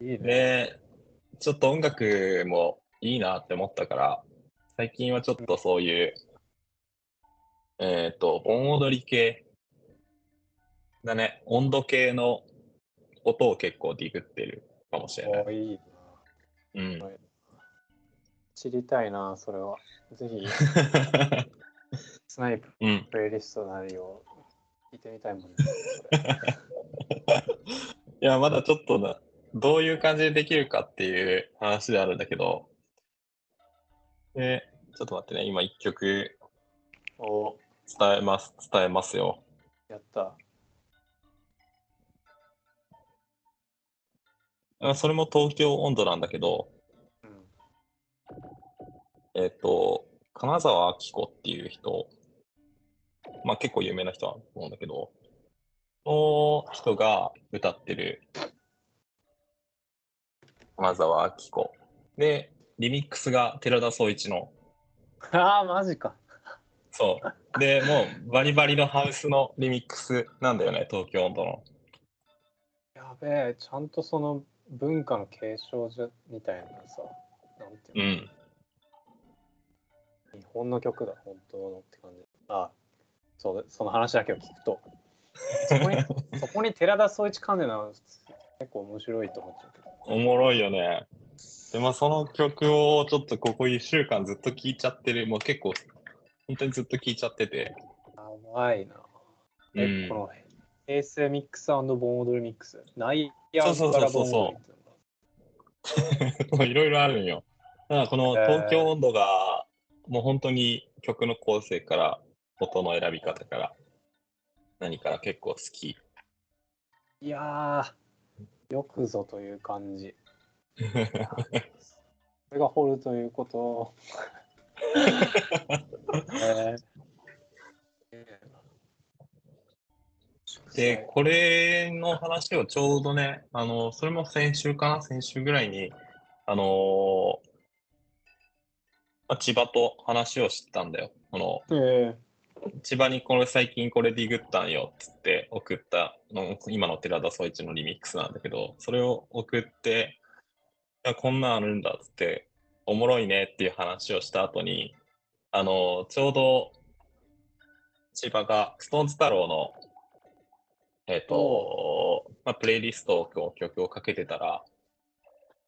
いいね。で、ちょっと音楽もいいなって思ったから、最近はちょっとそういう、えっ、と、盆踊り系だね、温度系の音を結構ディグってるかもしれない。おいいうん。な。知りたいな、それは。ぜひ、スナイプうん。プレイリストなりを聞いてみたいもんね。いや、まだちょっとな、どういう感じでできるかっていう話であるんだけど、で、ちょっと待ってね、今一曲お伝えます、伝えますよ。やった。あそれも東京温度なんだけど、うん。えっ、と、金沢明子っていう人、まあ結構有名な人だと思うんだけど、その人が歌ってる金沢明子。で、リミックスが寺田総一の、ああ、マジか。そう。で、もうバリバリのハウスのリミックスなんだよね、東京温度の。やべえ、ちゃんとその文化の継承じゃみたいなさ、なんていうの、うん。日本の曲だ、本当のって感じ。あそその話だけを聞くと、そこにそこに寺田総一関連なの結構面白いと思っちゃうけど。おもろいよね。で、まあその曲をちょっとここ1週間ずっと聴いちゃってる、もう結構、本当にずっと聴いちゃってて。やばいな。え、うんこの平成ミックス盆踊りミックス。ナイヤーそうそうそういろいろあるんよ。だからこの東京温度が、もう本当に曲の構成から、音の選び方から、何から結構好き。いやー、よくぞという感じ。これが掘るということ。えーで、これの話をちょうどね、あの、それも先週かな？先週ぐらいに、あのーまあ、千葉と話をしてたんだよ。このえ千葉にこれ最近これディグったんよっつって送ったの今の寺田総一のリミックスなんだけど、それを送って、いやこんなんあるんだっつって、おもろいねっていう話をした後に、あの、ちょうど千葉がストーンズ太郎の、えっ、と、まあ、プレイリストを曲をかけてたら、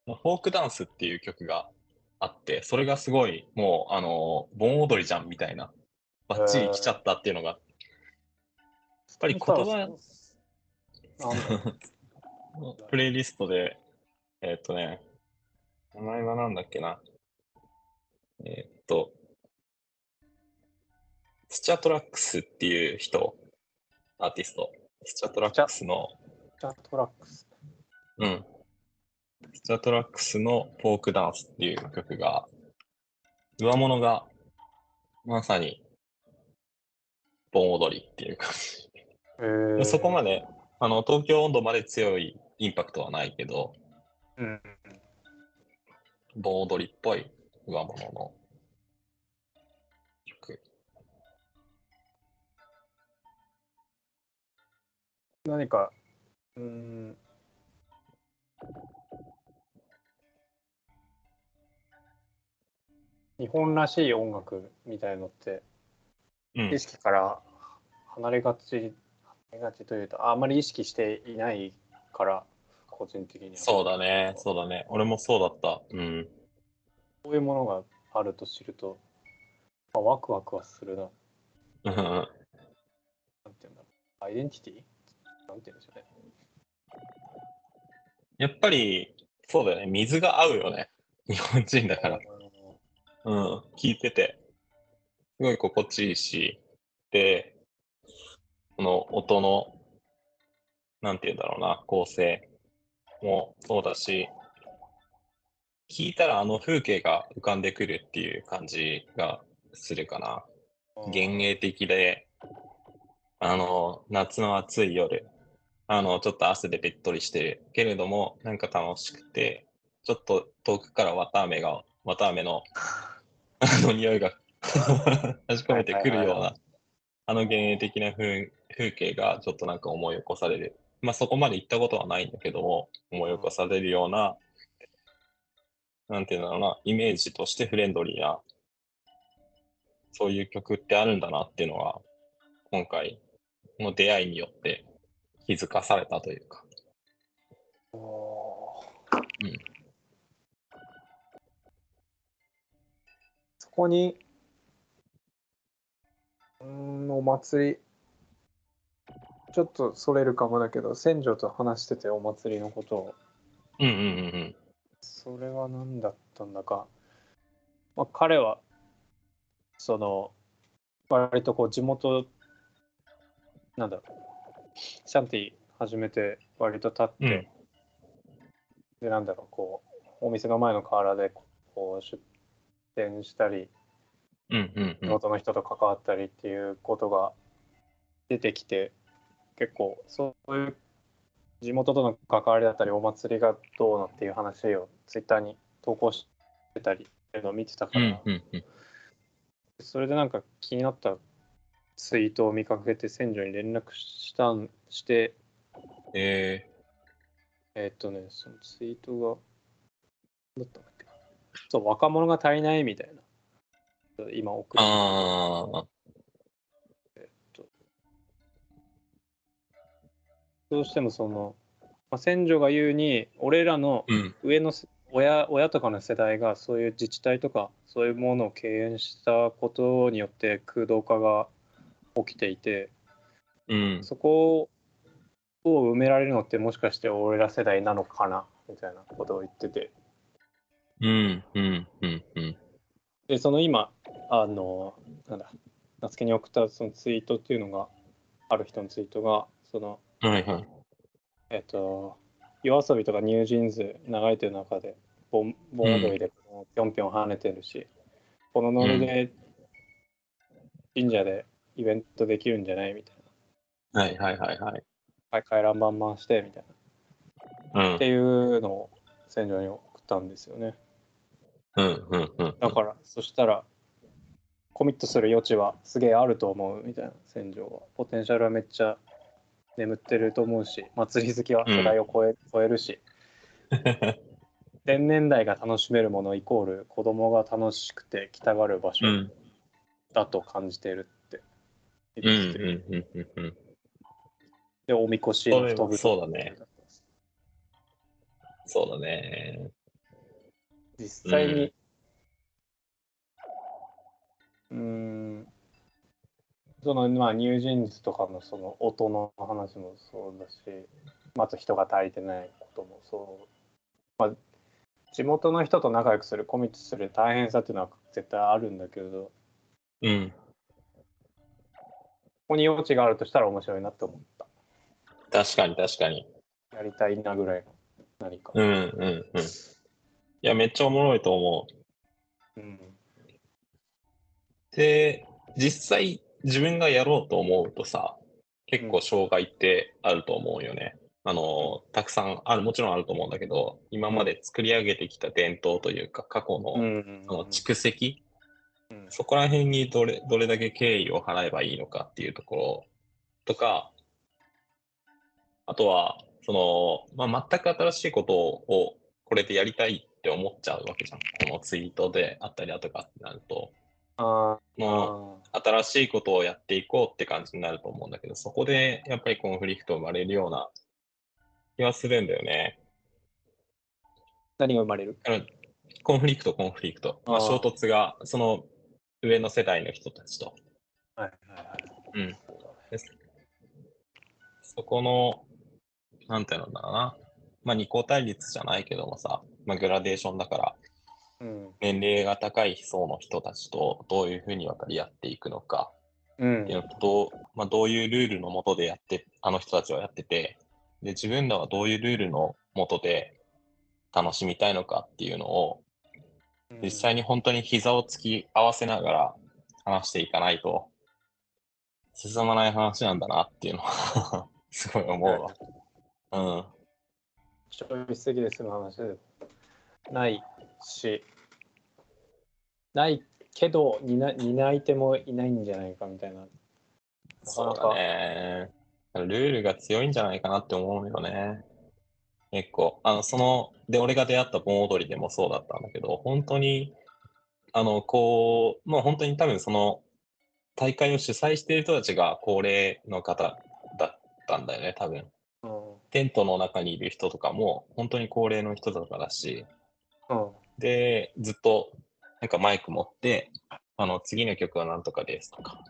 フォークダンスっていう曲があって、それがすごいもう、あの、盆踊りじゃんみたいな、バッチリ来ちゃったっていうのが、やっぱり言葉、プレイリストで、えーっとね、名前はなんだっけな。えーっと、スチャトラックスっていう人、アーティスト。スチャトラックスの、チャトラックス。うん。スチャトラックスのフォークダンスっていう曲が、上物がまさに盆踊りっていう感じ。えー、そこまで、あの、東京温度まで強いインパクトはないけど、うん。盆踊りっぽい上物の曲。何か、うーん。日本らしい音楽みたいのってうん意識から離れがち、離れがちというとあまり意識していないから個人的にはそうだね、そうだね。俺もそうだった。うん。こういうものがあると知ると、まあ、ワクワクはするなうんなんていうんだろうアイデンティティ？なんていうんでしょうねやっぱり、そうだよね。水が合うよね。日本人だから。うん。聞いてて。すごい心地いいし。で、この音の、なんて言うんだろうな、構成もそうだし、聞いたらあの風景が浮かんでくるっていう感じがするかな。幻影的で、あの、夏の暑い夜、あの、ちょっと汗でべっとりしてるけれども、なんか楽しくて、ちょっと遠くから綿あめが、綿あめの、あの匂いが確かめてくるようはいはいはいはな、あの幻影的な風風景がちょっとなんか思い起こされる。まあそこまで行ったことはないんだけども、思い起こされるような、なんていうんだろうな、イメージとしてフレンドリーな、そういう曲ってあるんだなっていうのは、今回の出会いによって気づかされたというか。うんそこに、うーん、お祭り、ちょっとそれるかもだけど、船長と話しててお祭りのことを、うんうんうんうん。それは何だったんだか、まあ、彼は、その、割とこう地元、なんだろう、シャンティ始めて割と経って、うんで、なんだろう、こう、お店が前の河原でこう出店したり。地元の人と関わったりっていうことが出てきて、結構そういう地元との関わりだったり、お祭りがどうのっていう話をツイッターに投稿してたりっていうのを見てたかうら。それでなんか気になったツイートを見かけて、船長に連絡したんして、ええーっとね、そのツイートが、どうだったんだっけな。そう、若者が足りないみたいな。今送ー、る。ああ、どうしてもその、まあ、船長が言うに、俺らのうん。上のせ親親とかの世代がそういう自治体とかそういうものを敬遠したことによって空洞化が起きていてうん。そこを埋められるのってもしかして俺ら世代なのかなみたいなことを言っててうんうんうんうん。でその今あのなんだ夏希に送ったそのツイートっていうのがある人のツイートがそのはいはい。えっと夜遊びとかニュージーンズ流れてる中で盆盆踊りでぴょんぴょん跳ねてるし、このノリで神社でイベントできるんじゃない？みたいはいはいはいはい。な回覧板回してみたいなうんっていうのを船長に送ったんですよねうんうんうん。だから、そしたら、コミットする余地はすげえあると思うみたいな、戦場は。ポテンシャルはめっちゃ眠ってると思うし、祭り好きは世代を超え,、超えるし、天然代が楽しめるものイコール子供が楽しくて来たがる場所うんだと感じているってうん言って。で、おみこしの太ぶそうだね。そうだね。実際に、うーん、そのまあ入人術とかのその音の話もそうだし、まああと人が足りてないこともそう、まあ、地元の人と仲良くする、コミットする大変さっていうのは絶対あるんだけど、うん。ここに余地があるとしたら面白いなって思った。確かに確かに。やりたいなぐらいの何か。うんうんうん。いや、めっちゃおもろいと思う。うんで、実際自分がやろうと思うとさ、結構障害ってあると思うよね。あの、たくさんある、もちろんあると思うんだけど、今まで作り上げてきた伝統というか、過去の、の蓄積、うんそこら辺にどれどれだけ敬意を払えばいいのかっていうところとか、あとは、その、まあ、全く新しいことをこれでやりたいって思っちゃうわけじゃん。このツイートであったりだとかってなると、あーもあう新しいことをやっていこうって感じになると思うんだけど、そこでやっぱり conflict 生まれるような気はするんだよね。ー。何が生まれる？あの conflict、conflict。まあ、衝突が、その上の世代の人たちと。はいはいはい。うん。そこの、なんていうんだろうな。まあ、二項対立じゃないけどもさ、まあ、グラデーションだから、うん。年齢が高い層の人たちとどういうふうに渡り合っていくのか。うん。っていうのとどう,、まあ、どういうルールのもとでやって、あの人たちはやってて、で、自分らはどういうルールのもとで楽しみたいのかっていうのを、実際に本当に膝を突き合わせながら話していかないと、進まない話なんだなっていうのは すごい思うわ。うん。ちょい的ですの話でないし、ないけど担担い手もいないんじゃないかみたいな。そうだね。ルールが強いんじゃないかなって思うよね。結構。あの、その、で、俺が出会った盆踊りでもそうだったんだけど、本当に、あの、こう、もう本当に多分その、大会を主催している人たちが高齢の方だったんだよね、多分。うんテントの中にいる人とかも、本当に高齢の人とかだし、うんで、ずっと、なんかマイク持って、あの、次の曲は何とかですとか、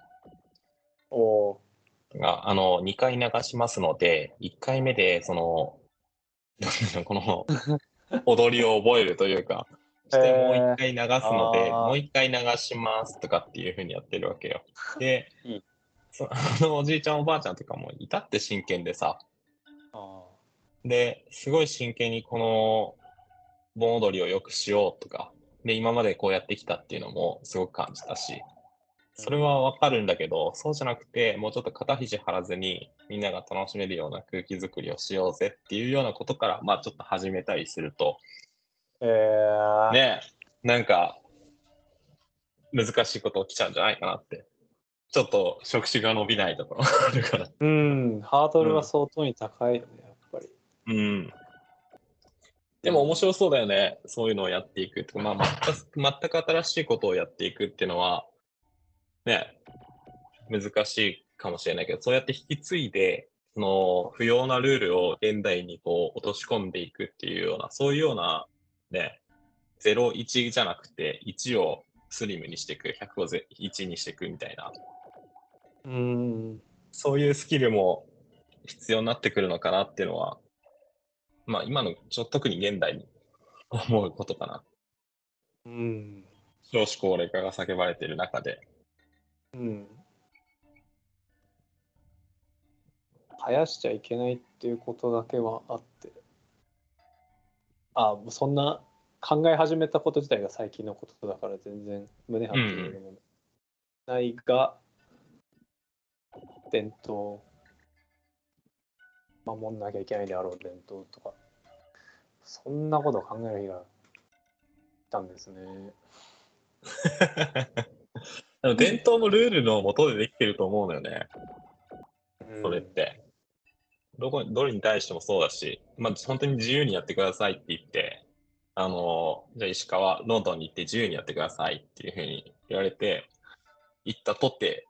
おが、あの、2回流しますので、1回目で、その、この、踊りを覚えるというか、して、もう1回流すので、あー。もう1回流しますとかっていうふうにやってるわけよ。でそ あのおじいちゃんおばあちゃんとかもいたって真剣でさ、あで、すごい真剣にこの盆踊りをよくしようとか、で、今までこうやってきたっていうのもすごく感じたし、それはわかるんだけど、そうじゃなくて、もうちょっと肩肘張らずに、みんなが楽しめるような空気作りをしようぜっていうようなことから、まあちょっと始めたりすると、えー、ね、なんか、難しいこと起きちゃうんじゃないかなって。ちょっと触手が伸びないところあるから。うん、ハードルは相当に高いよね、やっぱり。うん。でも面白そうだよね。そういうのをやっていく。まあ、全く 全く新しいことをやっていくっていうのは、ね、難しいかもしれないけど、そうやって引き継いで、その不要なルールを現代にこう落とし込んでいくっていうような、そういうような、ね、0、1じゃなくて、1をスリムにしていく、100をぜ1にしていくみたいな、うん。そういうスキルも必要になってくるのかなっていうのは、まあ今のちょ特に現代に思うことかな。うん。少子高齢化が叫ばれている中で。うん。生やしちゃいけないっていうことだけはあって。あ、そんな考え始めたこと自体が最近のことだから全然胸張って言えるものないが、伝統、守んなきゃいけないであろう伝統とか、そんなこと考える日がたんですね。伝統のルールのもとでできてると思うのよね、それって。どこどれに対してもそうだし、まあ、本当に自由にやってくださいって言って、あの、じゃあ石川、ロンドンに行って自由にやってくださいっていうふうに言われて、行ったとって、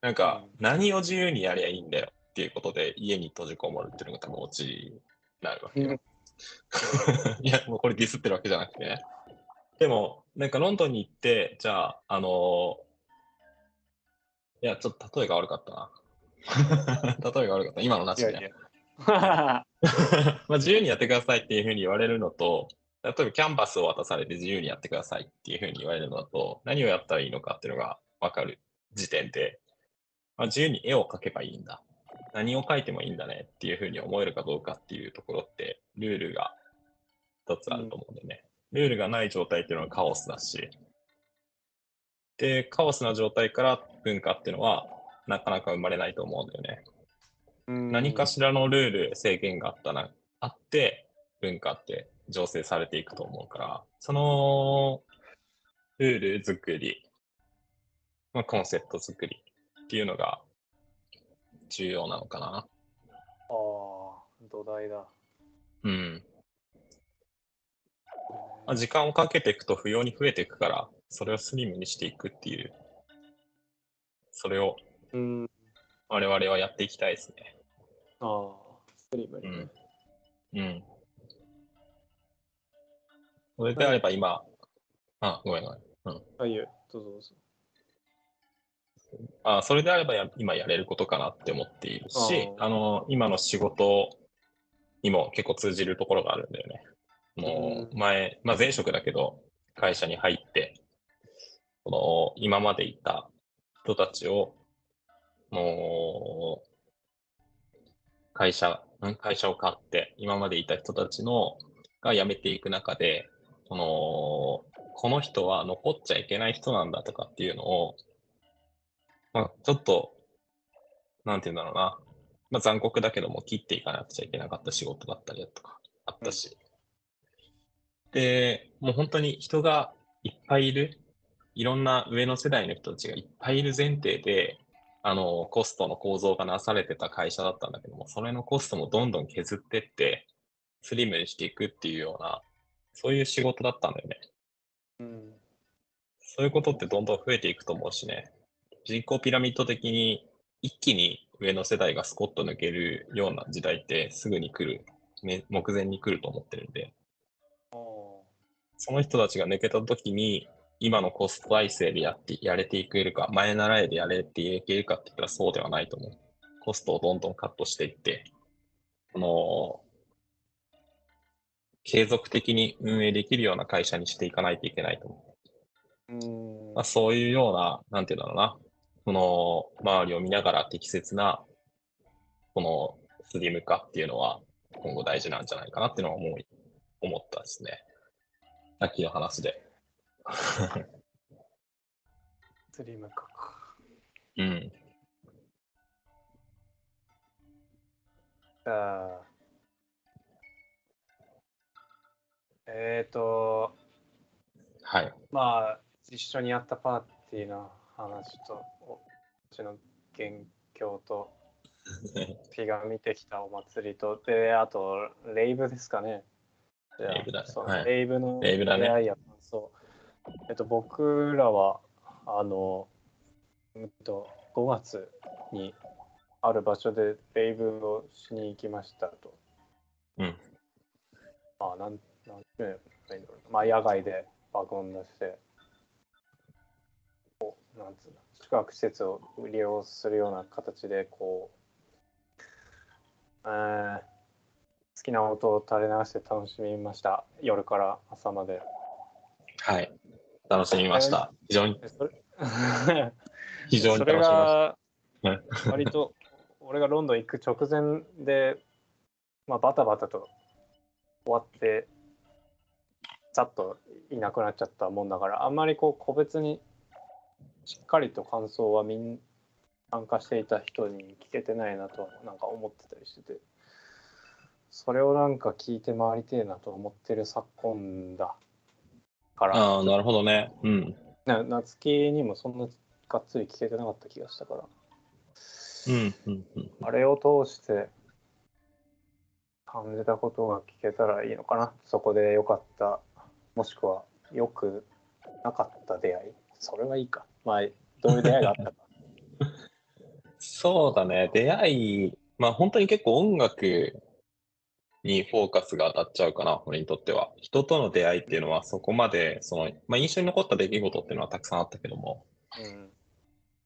なんかうん。何を自由にやりゃいいんだよっていうことで家に閉じこもるっていうのが多分オチになるわけ いや、もうこれディスってるわけじゃなくてね。でも、なんかロンドンに行って、じゃあ、あのいや、ちょっと例えが悪かったな。例えが悪かった。今のなしね。いやいや。まあ自由にやってくださいっていうふうに言われるのと、例えばキャンバスを渡されて自由にやってくださいっていうふうに言われるのと、何をやったらいいのかっていうのが分かる時点で、まあ、自由に絵を描けばいいんだ。何を描いてもいいんだねっていうふうに思えるかどうかっていうところって、ルールが一つあると思うんだよね。ルールがない状態っていうのはカオスだし、で、カオスな状態から文化っていうのはなかなか生まれないと思うんだよね。何かしらのルール、制限があったな、あって、文化って醸成されていくと思うから、そのルール作り、まあ、コンセプト作りっていうのが重要なのかな。ああ、土台だ。うん。まあ、時間をかけていくと不要に増えていくから、それをスリムにしていくっていう、それをうん。我々はやっていきたいですね。ああ、スリムにね。うん。それであれば今、あ、ごめんごめん。あ、いいよ、どうぞどうぞ。あそれであればや今やれることかなって思っているし、あの、今の仕事にも結構通じるところがあるんだよね。もうう前、まあ前職だけど、会社に入って、この今までいた人たちを、もう、会社、ん会社を買って、今までいた人たちのが辞めていく中で、この、この人は残っちゃいけない人なんだとかっていうのを、まあ、ちょっと、なんて言うんだろうな。まあ、残酷だけども、切っていかなくちゃいけなかった仕事だったりだとか、あったし。で、もう本当に人がいっぱいいる、いろんな上の世代の人たちがいっぱいいる前提で、あの、コストの構造がなされてた会社だったんだけども、それのコストもどんどん削ってって、スリムにしていくっていうような、そういう仕事だったんだよね。うん。そういうことってどんどん増えていくと思うしね。人口ピラミッド的に一気に上の世代がスコッと抜けるような時代ってすぐに来る、ね、目前に来ると思ってるんで、ああ。その人たちが抜けた時に今のコスト体制でやってやれていけるか、前習いでやれていけるかって言ったらそうではないと思う。コストをどんどんカットしていって、この、継続的に運営できるような会社にしていかないといけないと思う。うん。まあ、そういうような、なんていうんだろうな、この周りを見ながら適切な、このスリム化っていうのは今後大事なんじゃないかなっていうのは思い、思ったですね。さっきの話で。スリム化か。うん。あ。えっ、ー、と、はい。まあ、一緒にやったパーティーの話と、お私の元凶と、日が見てきたお祭りと、で、あと、レイブですかね。レイブだねそうはいレイブのレイブだね出会いや感想。えっと、僕らは、あの、うんと、5月にある場所でレイブをしに行きましたと。うん。まあ、なん、なんていうまあ、野外で爆音出して、こう、なんつうの、宿泊施設を利用するような形で、こう、えー好きな音を垂れ流して楽しみました。夜から朝まで。はい。楽しみました。非常に、非常に楽しみました。割と俺がロンドン行く直前で、まあ、バタバタと終わってざっといなくなっちゃったもんだからあんまりこう個別にしっかりと感想はみん参加していた人に聞けてないなとはなんか思ってたりしててそれをなんか聞いて回りてえなと思ってる昨今だから、ああ、なるほどね。うん。な夏希にもそんながっつり聞けてなかった気がしたから、うん、うん、うん。あれを通して感じたことが聞けたらいいのかな。そこで良かった、もしくは良くなかった出会い。それはいいか。まあ、どういう出会いがあったか。そうだね。出会い、まあ本当に結構音楽にフォーカスが当たっちゃうかな、俺にとっては。人との出会いっていうのはそこまで、その、まあ印象に残った出来事っていうのはたくさんあったけども、うん。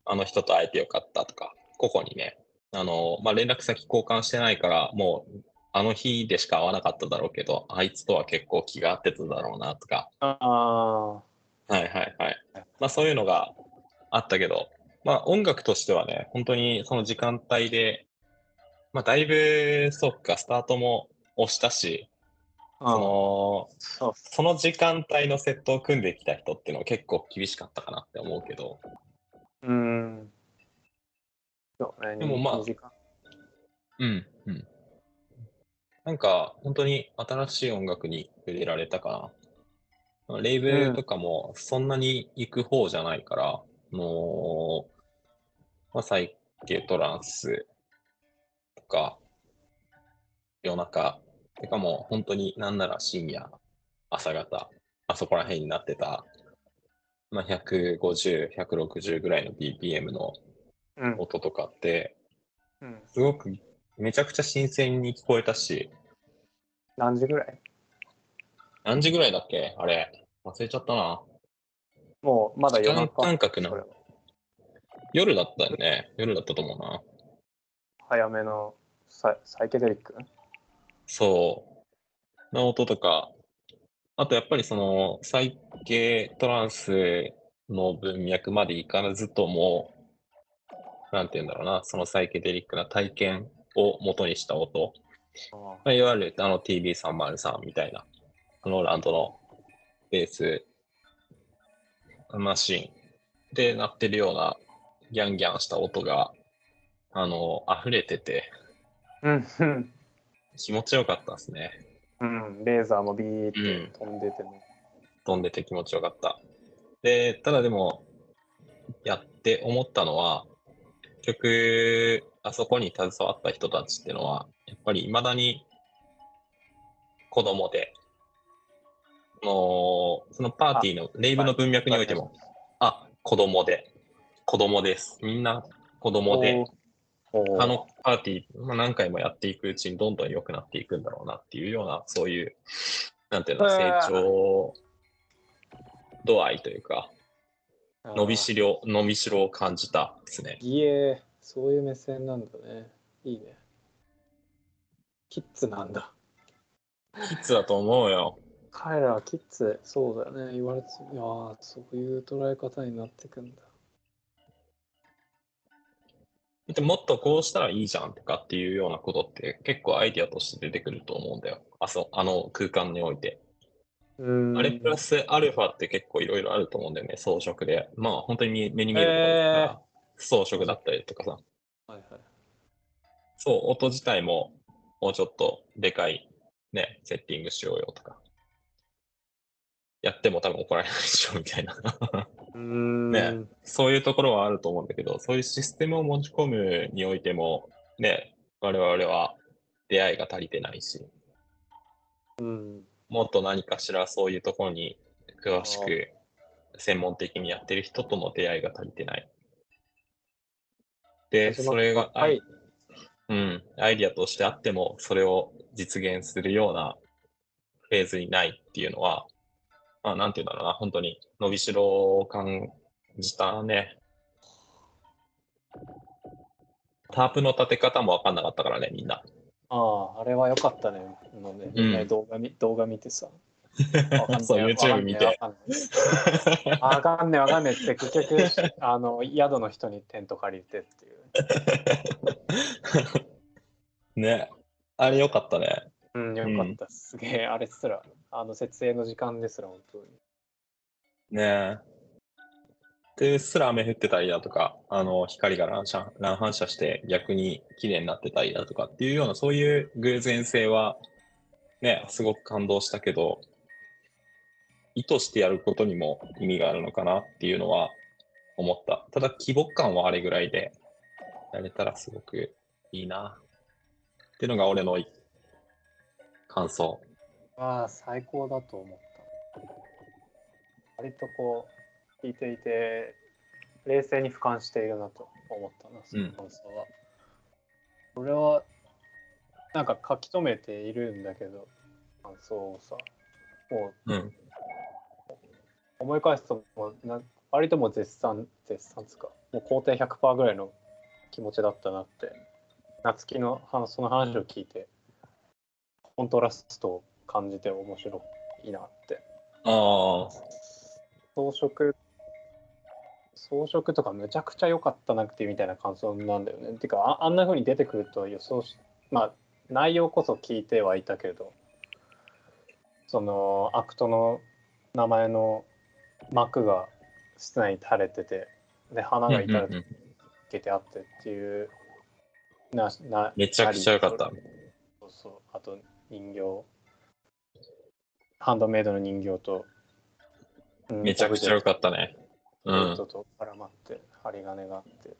あの人と会えてよかったとか、個々にね、あの、まあ連絡先交換してないから、もう、あの日でしか会わなかっただろうけど、あいつとは結構気が合ってただろうなとか、ああ、はいはいはい。まあそういうのがあったけど、まあ音楽としてはね、本当にその時間帯で、まあだいぶ、そっか、スタートも押したし、そあの、その時間帯のセットを組んできた人っていうのは結構厳しかったかなって思うけど、うん。でもまあ2時間。うん、うん。なんか、本当に新しい音楽に触れられたかな。レイブとかもそんなに行く方じゃないから、あのーまあ、サイケトランスとか、夜中、てかもう本当になんなら深夜、朝方、あそこら辺になってた、まあ、150、160ぐらいの BPM のうん。音とかって、うん、すごくめちゃくちゃ新鮮に聞こえたし、何時ぐらい？何時ぐらいだっけ？あれ。忘れちゃったな。もうまだ夜中感覚のそれは夜だったよね。夜だったと思うな。早めのサイサイケデリック？そう。の音とか、あとやっぱりその、サイケトランスの文脈までいかずとも、なんて言うんだろうな、そのサイケデリックな体験を元にした音。まあ、いわゆるあの TB303 みたいな、あのランドのベースマシンで鳴ってるようなギャンギャンした音が、あの、溢れててうんうん気持ちよかったですね。うん、レーザーもビーってうん飛んでてね。飛んでて気持ちよかった。で、ただでも、やって思ったのは、結局、あそこに携わった人たちっていうのは、やっぱり未だに子供で、もう、そのパーティーの、レイブの文脈においても、あ、子供で、子供です。みんな子供で、あのパーティー、まあ、何回もやっていくうちにどんどん良くなっていくんだろうなっていうような、そういう、なんていうの、へ成ー長度合いというか、伸びしろ、伸びしろを感じたですね。いえ、そういう目線なんだね。いいね。キッズなんだ。キッズだと思うよ。彼らはキッズ、そうだよね。言われて、いやーそういう捉え方になってくんだ。でもっとこうしたらいいじゃんとかっていうようなことって結構アイディアとして出てくると思うんだよ。あそあの空間において。うーん。あれプラスアルファって結構いろいろあると思うんだよね、装飾で。まあ本当に目目に見えるものだったら装飾だったりとかさ。はいはい。そう、音自体ももうちょっとでかいね、セッティングしようよとか。やっても多分怒られないでしょみたいな。うーん。ねそういうところはあると思うんだけど、そういうシステムを持ち込むにおいても、ね、我々は出会いが足りてないし、うん。もっと何かしらそういうところに詳しく専門的にやってる人との出会いが足りてない。で、それが、はい。うん、アイディアとしてあっても、それを実現するようなフェーズにないっていうのは、まあ、なんていうんだろうな、本当に伸びしろを感じたね。タープの立て方も分かんなかったからね、みんな。ああ、あれは良かったね。のね、みん動画見、動画見てさ。そう、YouTube 見て。わかんねえわかんねえって結局 あの宿の人にテント借りてっていう。ね、あれよかったね。うん、よかった。すげえ、あれすら、あの設営の時間ですら本当に。ねえで、すら雨降ってたりだとか、あの、光が乱射乱反射して逆に綺麗になってたりだとかっていうような、そういう偶然性は、ね、すごく感動したけど、意図してやることにも意味があるのかなっていうのは思った。ただ、規模感はあれぐらいで、やれたらすごくいいな。っていうのが俺の感想。ああ、最高だと思った。割とこう、聞いていて、冷静に俯瞰しているなと思ったな、その感想は。これは、なんか書き留めているんだけど、感想をさ、もううん。思い返すともうな、割ともう絶賛、絶賛つうか、もう肯定100%ぐらいの気持ちだったなって、夏希の話その話を聞いて、コントラストを感じて面白いなって。ああ、装飾装飾とかむちゃくちゃ良かったなっていうみたいな感想なんだよね。てかああんな風に出てくると予想しまあ内容こそ聞いてはいたけどそのアクトの名前の幕が室内に垂れててで花が至るけてあってっていう、ななめちゃくちゃ良かった。そうそうあと人形ハンドメイドの人形と、うんめちゃくちゃ良かったね。うん。人と絡まって針金があって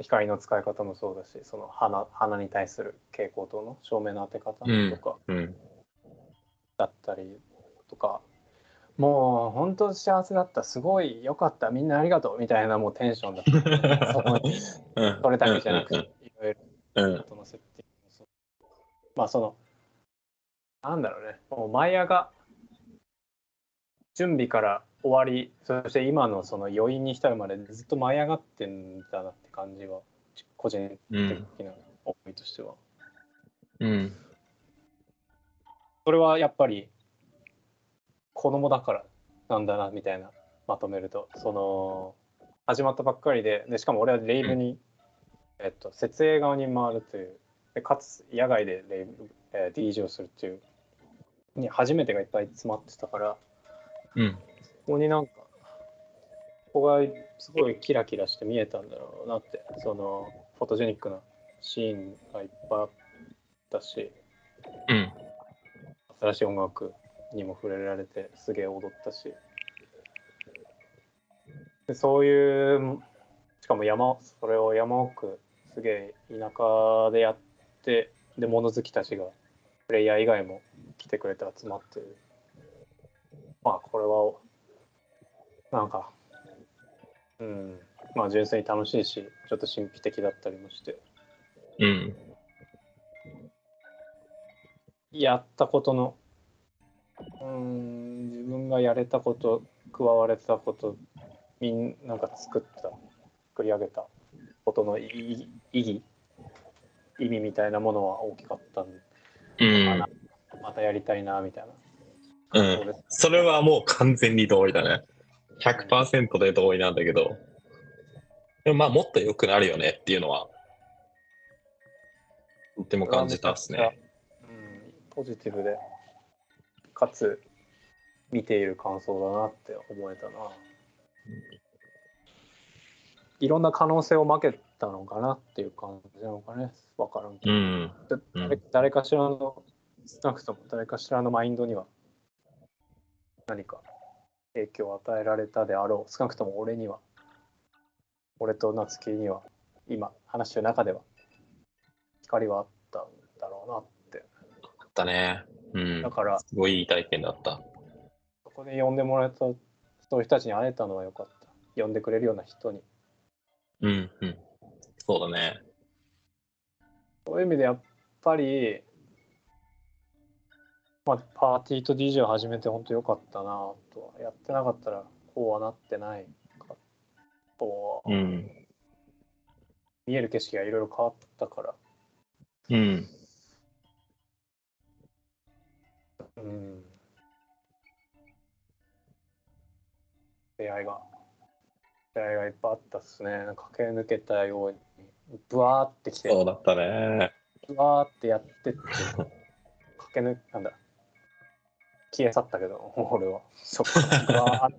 光の使い方もそうだしその花花に対する蛍光灯の照明の当て方とかうん。だったりとか、もう本当幸せだった。すごい良かった。みんなありがとう。みたいなもうテンションだった。そこそれだけじゃなくていろいろうん。その設定まあそのなんだろうねもうマイヤが準備から終わりそして今のその余韻に浸るまでずっと舞い上がってんだなって感じは個人うん。的な思いとしては、うん。それはやっぱり子供だからなんだなみたいなまとめるとその始まったばっかりででしかも俺はレイブに、えっと、設営側に回るというでかつ野外でレイブ、えー DJ をするっていうに初めてがいっぱい詰まってたからうん。ここになんかここがすごいキラキラして見えたんだろうなってそのフォトジェニックなシーンがいっぱいあったしうん。新しい音楽にも触れられてすげえ踊ったしでそういうしかも山それを山奥すげえ田舎でやってで物好きたちがプレイヤー以外も来てくれて集まって。るまあこれはなんかうん。まあ純粋に楽しいしちょっと神秘的だったりもして。うん。やったことのうーん自分がやれたこと加われたことみんなんか作った作り上げたことの意義意義意味みたいなものは大きかったんで、うん。またやりたいなみたいなうんそうですそれはもう完全に同意だね。100%で同意なんだけど。でもまあもっと良くなるよねっていうのは、とっても感じたっすね。うん、ポジティブでかつ見ている感想だなって思えたな、いろんな可能性を負けたのかなっていう感じなのかね分からんけど、うん。誰かしらの少なくとも誰かしらのマインドには何か影響を与えられたであろう少なくとも俺には俺と夏希には今話してる中では光はあったんだろうなってあったね。うんだ。からすごいいい体験だった。そこで呼んでもらえたそういう人たちに会えたのは良かった呼んでくれるような人にうん。うん。そうだね。そういう意味でやっぱり、まあ、パーティーと DJ を始めて本当良かったなとはやってなかったらこうはなってないかとはうん。見える景色がいろいろ変わったからうん。うん出会いが出会いがいっぱいあったっすね。駆け抜けたようにブワーってきて。そうだったね。ブワーってやってって 駆け抜なんだ。消え去ったけど俺は。そこブワーって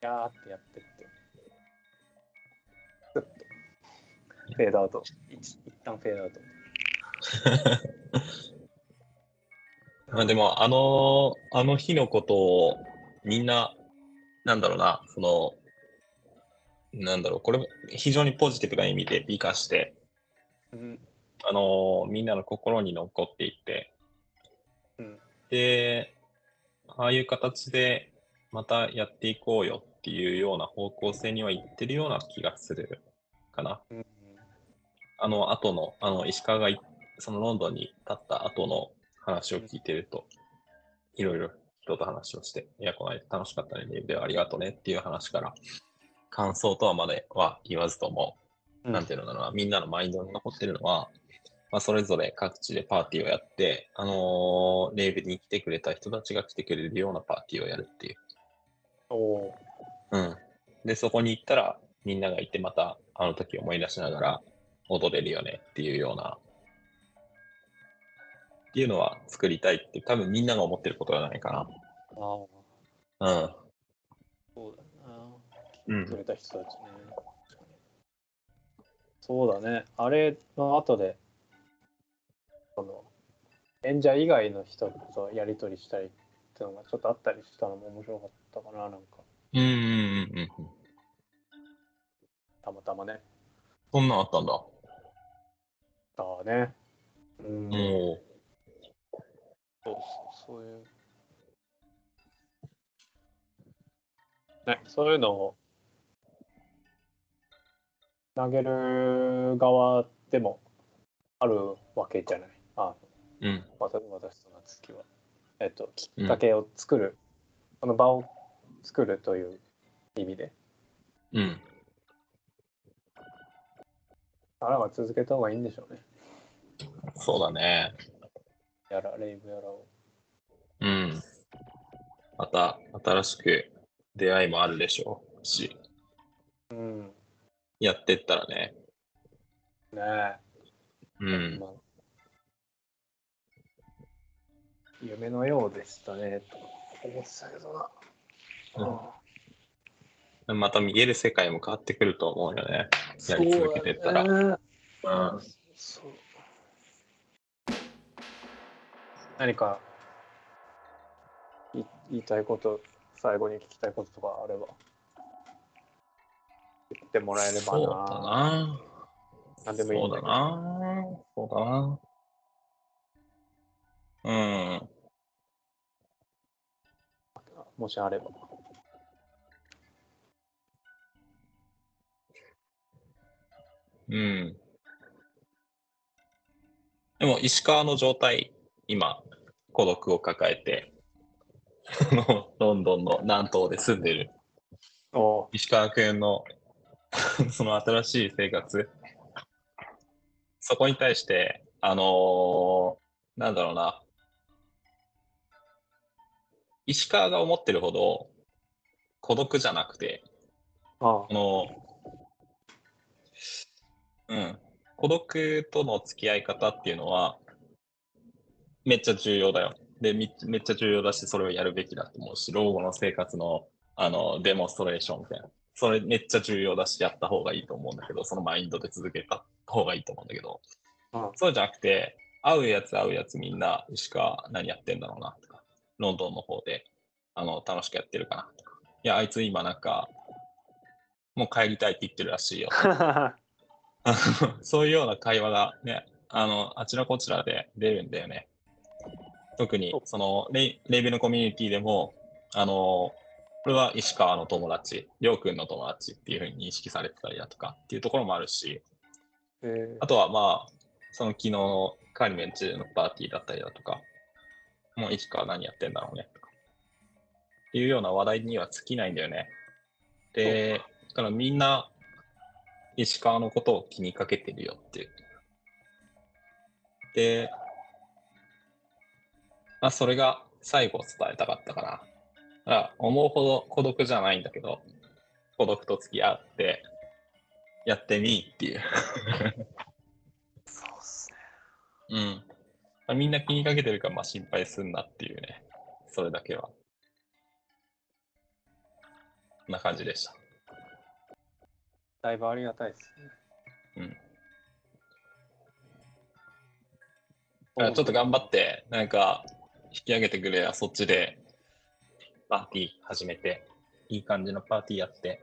やーってやってって。と フェードアウト。一一旦フェードアウト。まあでも、あの、あの日のことをみんな、なんだろうな、その、なんだろう、これ非常にポジティブな意味で美化して、うん。あの、みんなの心に残っていって、うん。で、ああいう形でまたやっていこうよっていうような方向性にはいってるような気がするかな。うん。あの後の、あの石川がいそのロンドンに立った後の話を聞いてると、いろいろ人と話をして、いや、この間楽しかったね、ではありがとうねっていう話から、感想とはまでは言わずとも、うんなんていうのかな、みんなのマインドに残ってるのは、まあ、それぞれ各地でパーティーをやって、あのーレイブに来てくれた人たちが来てくれるようなパーティーをやるっていう。おおうん。で、そこに行ったら、みんながいて、またあの時思い出しながら踊れるよねっていうような、っていうのは作りたいって、多分みんなが思ってることじゃないかー。ああ、な。そうだな。うん。うん。くれた人たちね。そうだね。あれの後で、その、演者以外の人とやりとりしたりっていうのがちょっとあったりしたのも面白かったかな、なんか、うんうんうんうん。たまたまね。そんなんあったんだ。だね。うん。もそうそう、そういう。ね、そういうのを投げる側でもあるわけじゃない。あう、うん。私と夏希は。えっと、きっかけを作る、その場を作るという意味で。うん。あらは続けた方がいいんでしょうね。そうだね。やら、レイブやらを。うん。また新しく出会いもあるでしょうし、うん。やってったらね。ねえ。うん。まあ夢のようでしたね、と思ってたけどな。また見える世界も変わってくると思うよね。やり続けてったら。そううん。そう何かい言いたいこと、最後に聞きたいこととかあれば、言ってもらえればそうだな。な。何でもいいんそうだ。な。そうだな。うん。もしあれば。うん。でも、石川の状態、今、孤独を抱えて、ロンドンの南東で住んでるお石川君の その新しい生活、そこに対して、あのーなんだろうな、石川が思ってるほど孤独じゃなくて、ああの、うん、孤独との付き合い方っていうのは、めっちゃ重要だよ。で、みめっちゃ重要だし、それをやるべきだと思うし、老後の生活のあのデモンストレーションみたいな。それめっちゃ重要だし、やった方がいいと思うんだけど、そのマインドで続けた方がいいと思うんだけど、あそうじゃなくて、会うやつ会うやつみんな、石川何やってんだろうなとか、ロンドンの方であの楽しくやってるかなとか、いや、あいつ今なんか、もう帰りたいって言ってるらしいよ。そういうような会話がね、あの、あちらこちらで出るんだよね。特にそのレイ、レイベルコミュニティでも、あの、これは石川の友達、りょうくんの友達っていうふうに認識されてたりだとかっていうところもあるし、えーあとはまあ、その昨日のカリメンチのパーティーだったりだとか、もう石川何やってんだろうねとか、っていうような話題には尽きないんだよね。で、だからみんな石川のことを気にかけてるよっていう。で、まあ、それが最後伝えたかったかな。だから思うほど孤独じゃないんだけど、孤独と付き合ってやってみーっていう。そうっすね。うん。まあみんな気にかけてるから、まあ心配すんなっていうね。それだけは。こんな感じでした。だいぶありがたいですね。だからちょっと頑張って、なんか、引き上げてくれや、そっちでパーティー始めて、いい感じのパーティーやって、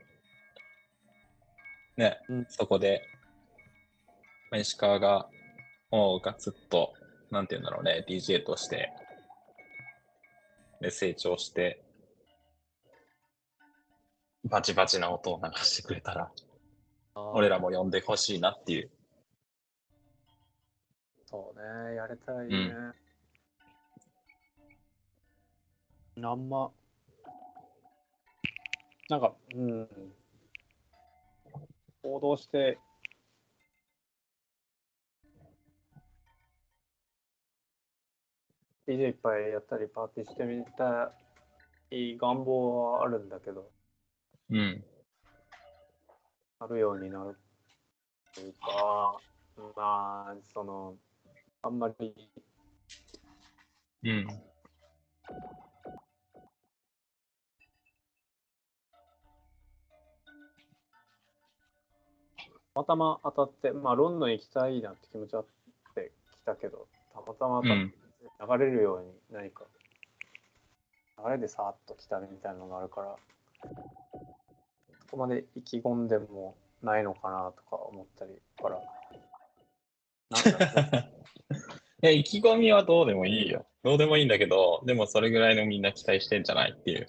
ね、うんそこで、まあ石川が、もうガツッと、なんて言うんだろうね、DJ として、で、成長して、バチバチな音を流してくれたら、俺らも呼んでほしいなっていう。そうね、やれたらいいね。あんま、なんか、うん。行動して、DJ いっぱいやったりパーティーしてみたい願望はあるんだけど、うん。あるようになるというか、まあ、その、あんまりうん。またま当たって、まあ、ロンドン行きたいなって気持ちあって来たけど、たまたま当たってうん。流れるように何か、流れでさーっと来たみたいなのがあるから、そこまで意気込んでもないのかなとか思ったりから、ね 意気込みはどうでもいいよ。どうでもいいんだけど、でもそれぐらいのみんな期待してんじゃないっていう。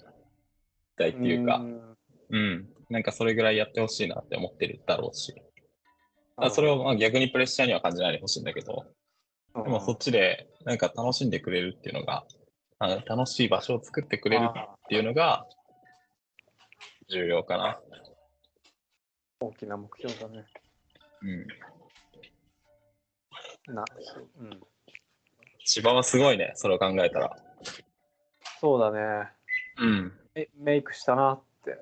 期待っていうか、んうん。なんかそれぐらいやってほしいなって思ってるだろうし。あそれをまあ逆にプレッシャーには感じないでほしいんだけど、うんでもそっちでなんか楽しんでくれるっていうのが、あの楽しい場所を作ってくれるっていうのが重要かな。大きな目標だね。うん。なそううん、千葉はすごいね、それを考えたら。そうだねうん。え。メイクしたなって。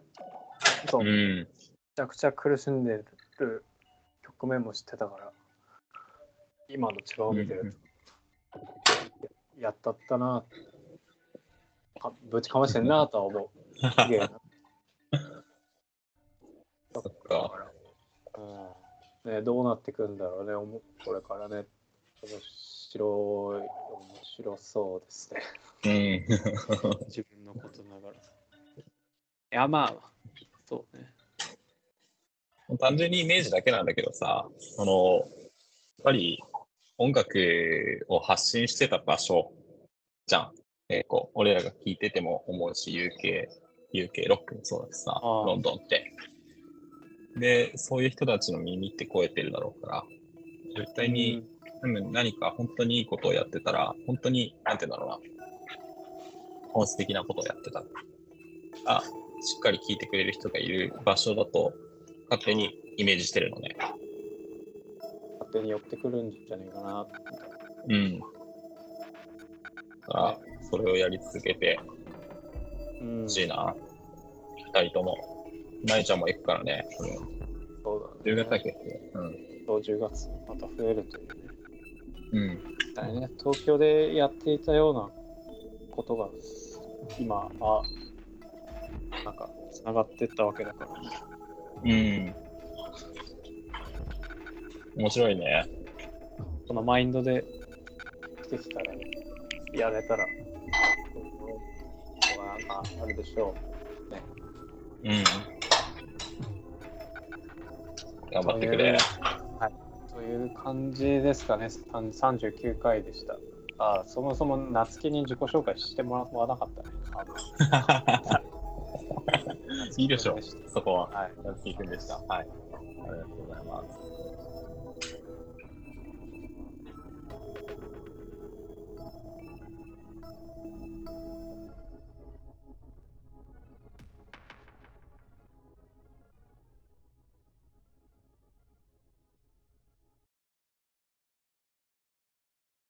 そう、めうん。ちゃくちゃ苦しんでる局面も知ってたから、今の千葉を見てると、やったったなかぶちかましてんなとは思う。すげえな。そっか。うんね、どうなってくんだろうね、おもこれからね。面白い、面白そうですね。うん。自分のことながら。いや、まあ、そうね。単純にイメージだけなんだけどさ、その、やっぱり音楽を発信してた場所じゃん。えーこう俺らが聞いてても思うし、UK、UK ロックもそうだしさ、ロンドンって。で、そういう人たちの耳って超えてるだろうから、絶対に、多分何か本当にいいことをやってたら、本当に、なんて言うんだろうな、本質的なことをやってたら、あ、しっかり聞いてくれる人がいる場所だと、勝手にイメージしてるのね。勝手に寄ってくるんじゃねえかな。うん。だから、それをやり続けてうん、ほしいな。二人とも。なえちゃんも行くからね。これそうだね。10月だっけ？うん。そう10月、また増えるというね。うん。だね東京でやっていたようなことが、今、あ、なんか、つながってったわけだから、うん。面白いね。そのマインドで来てきたら、やれたら、そうなんかあるでしょうん。頑張ってくれ。はい。という感じですかね。三39回でした。あ、そもそも夏希に自己紹介してもらわなかったね。あいいでしょ夏希君そこは。はい。やっていくんでした。はい。ありがとうございます。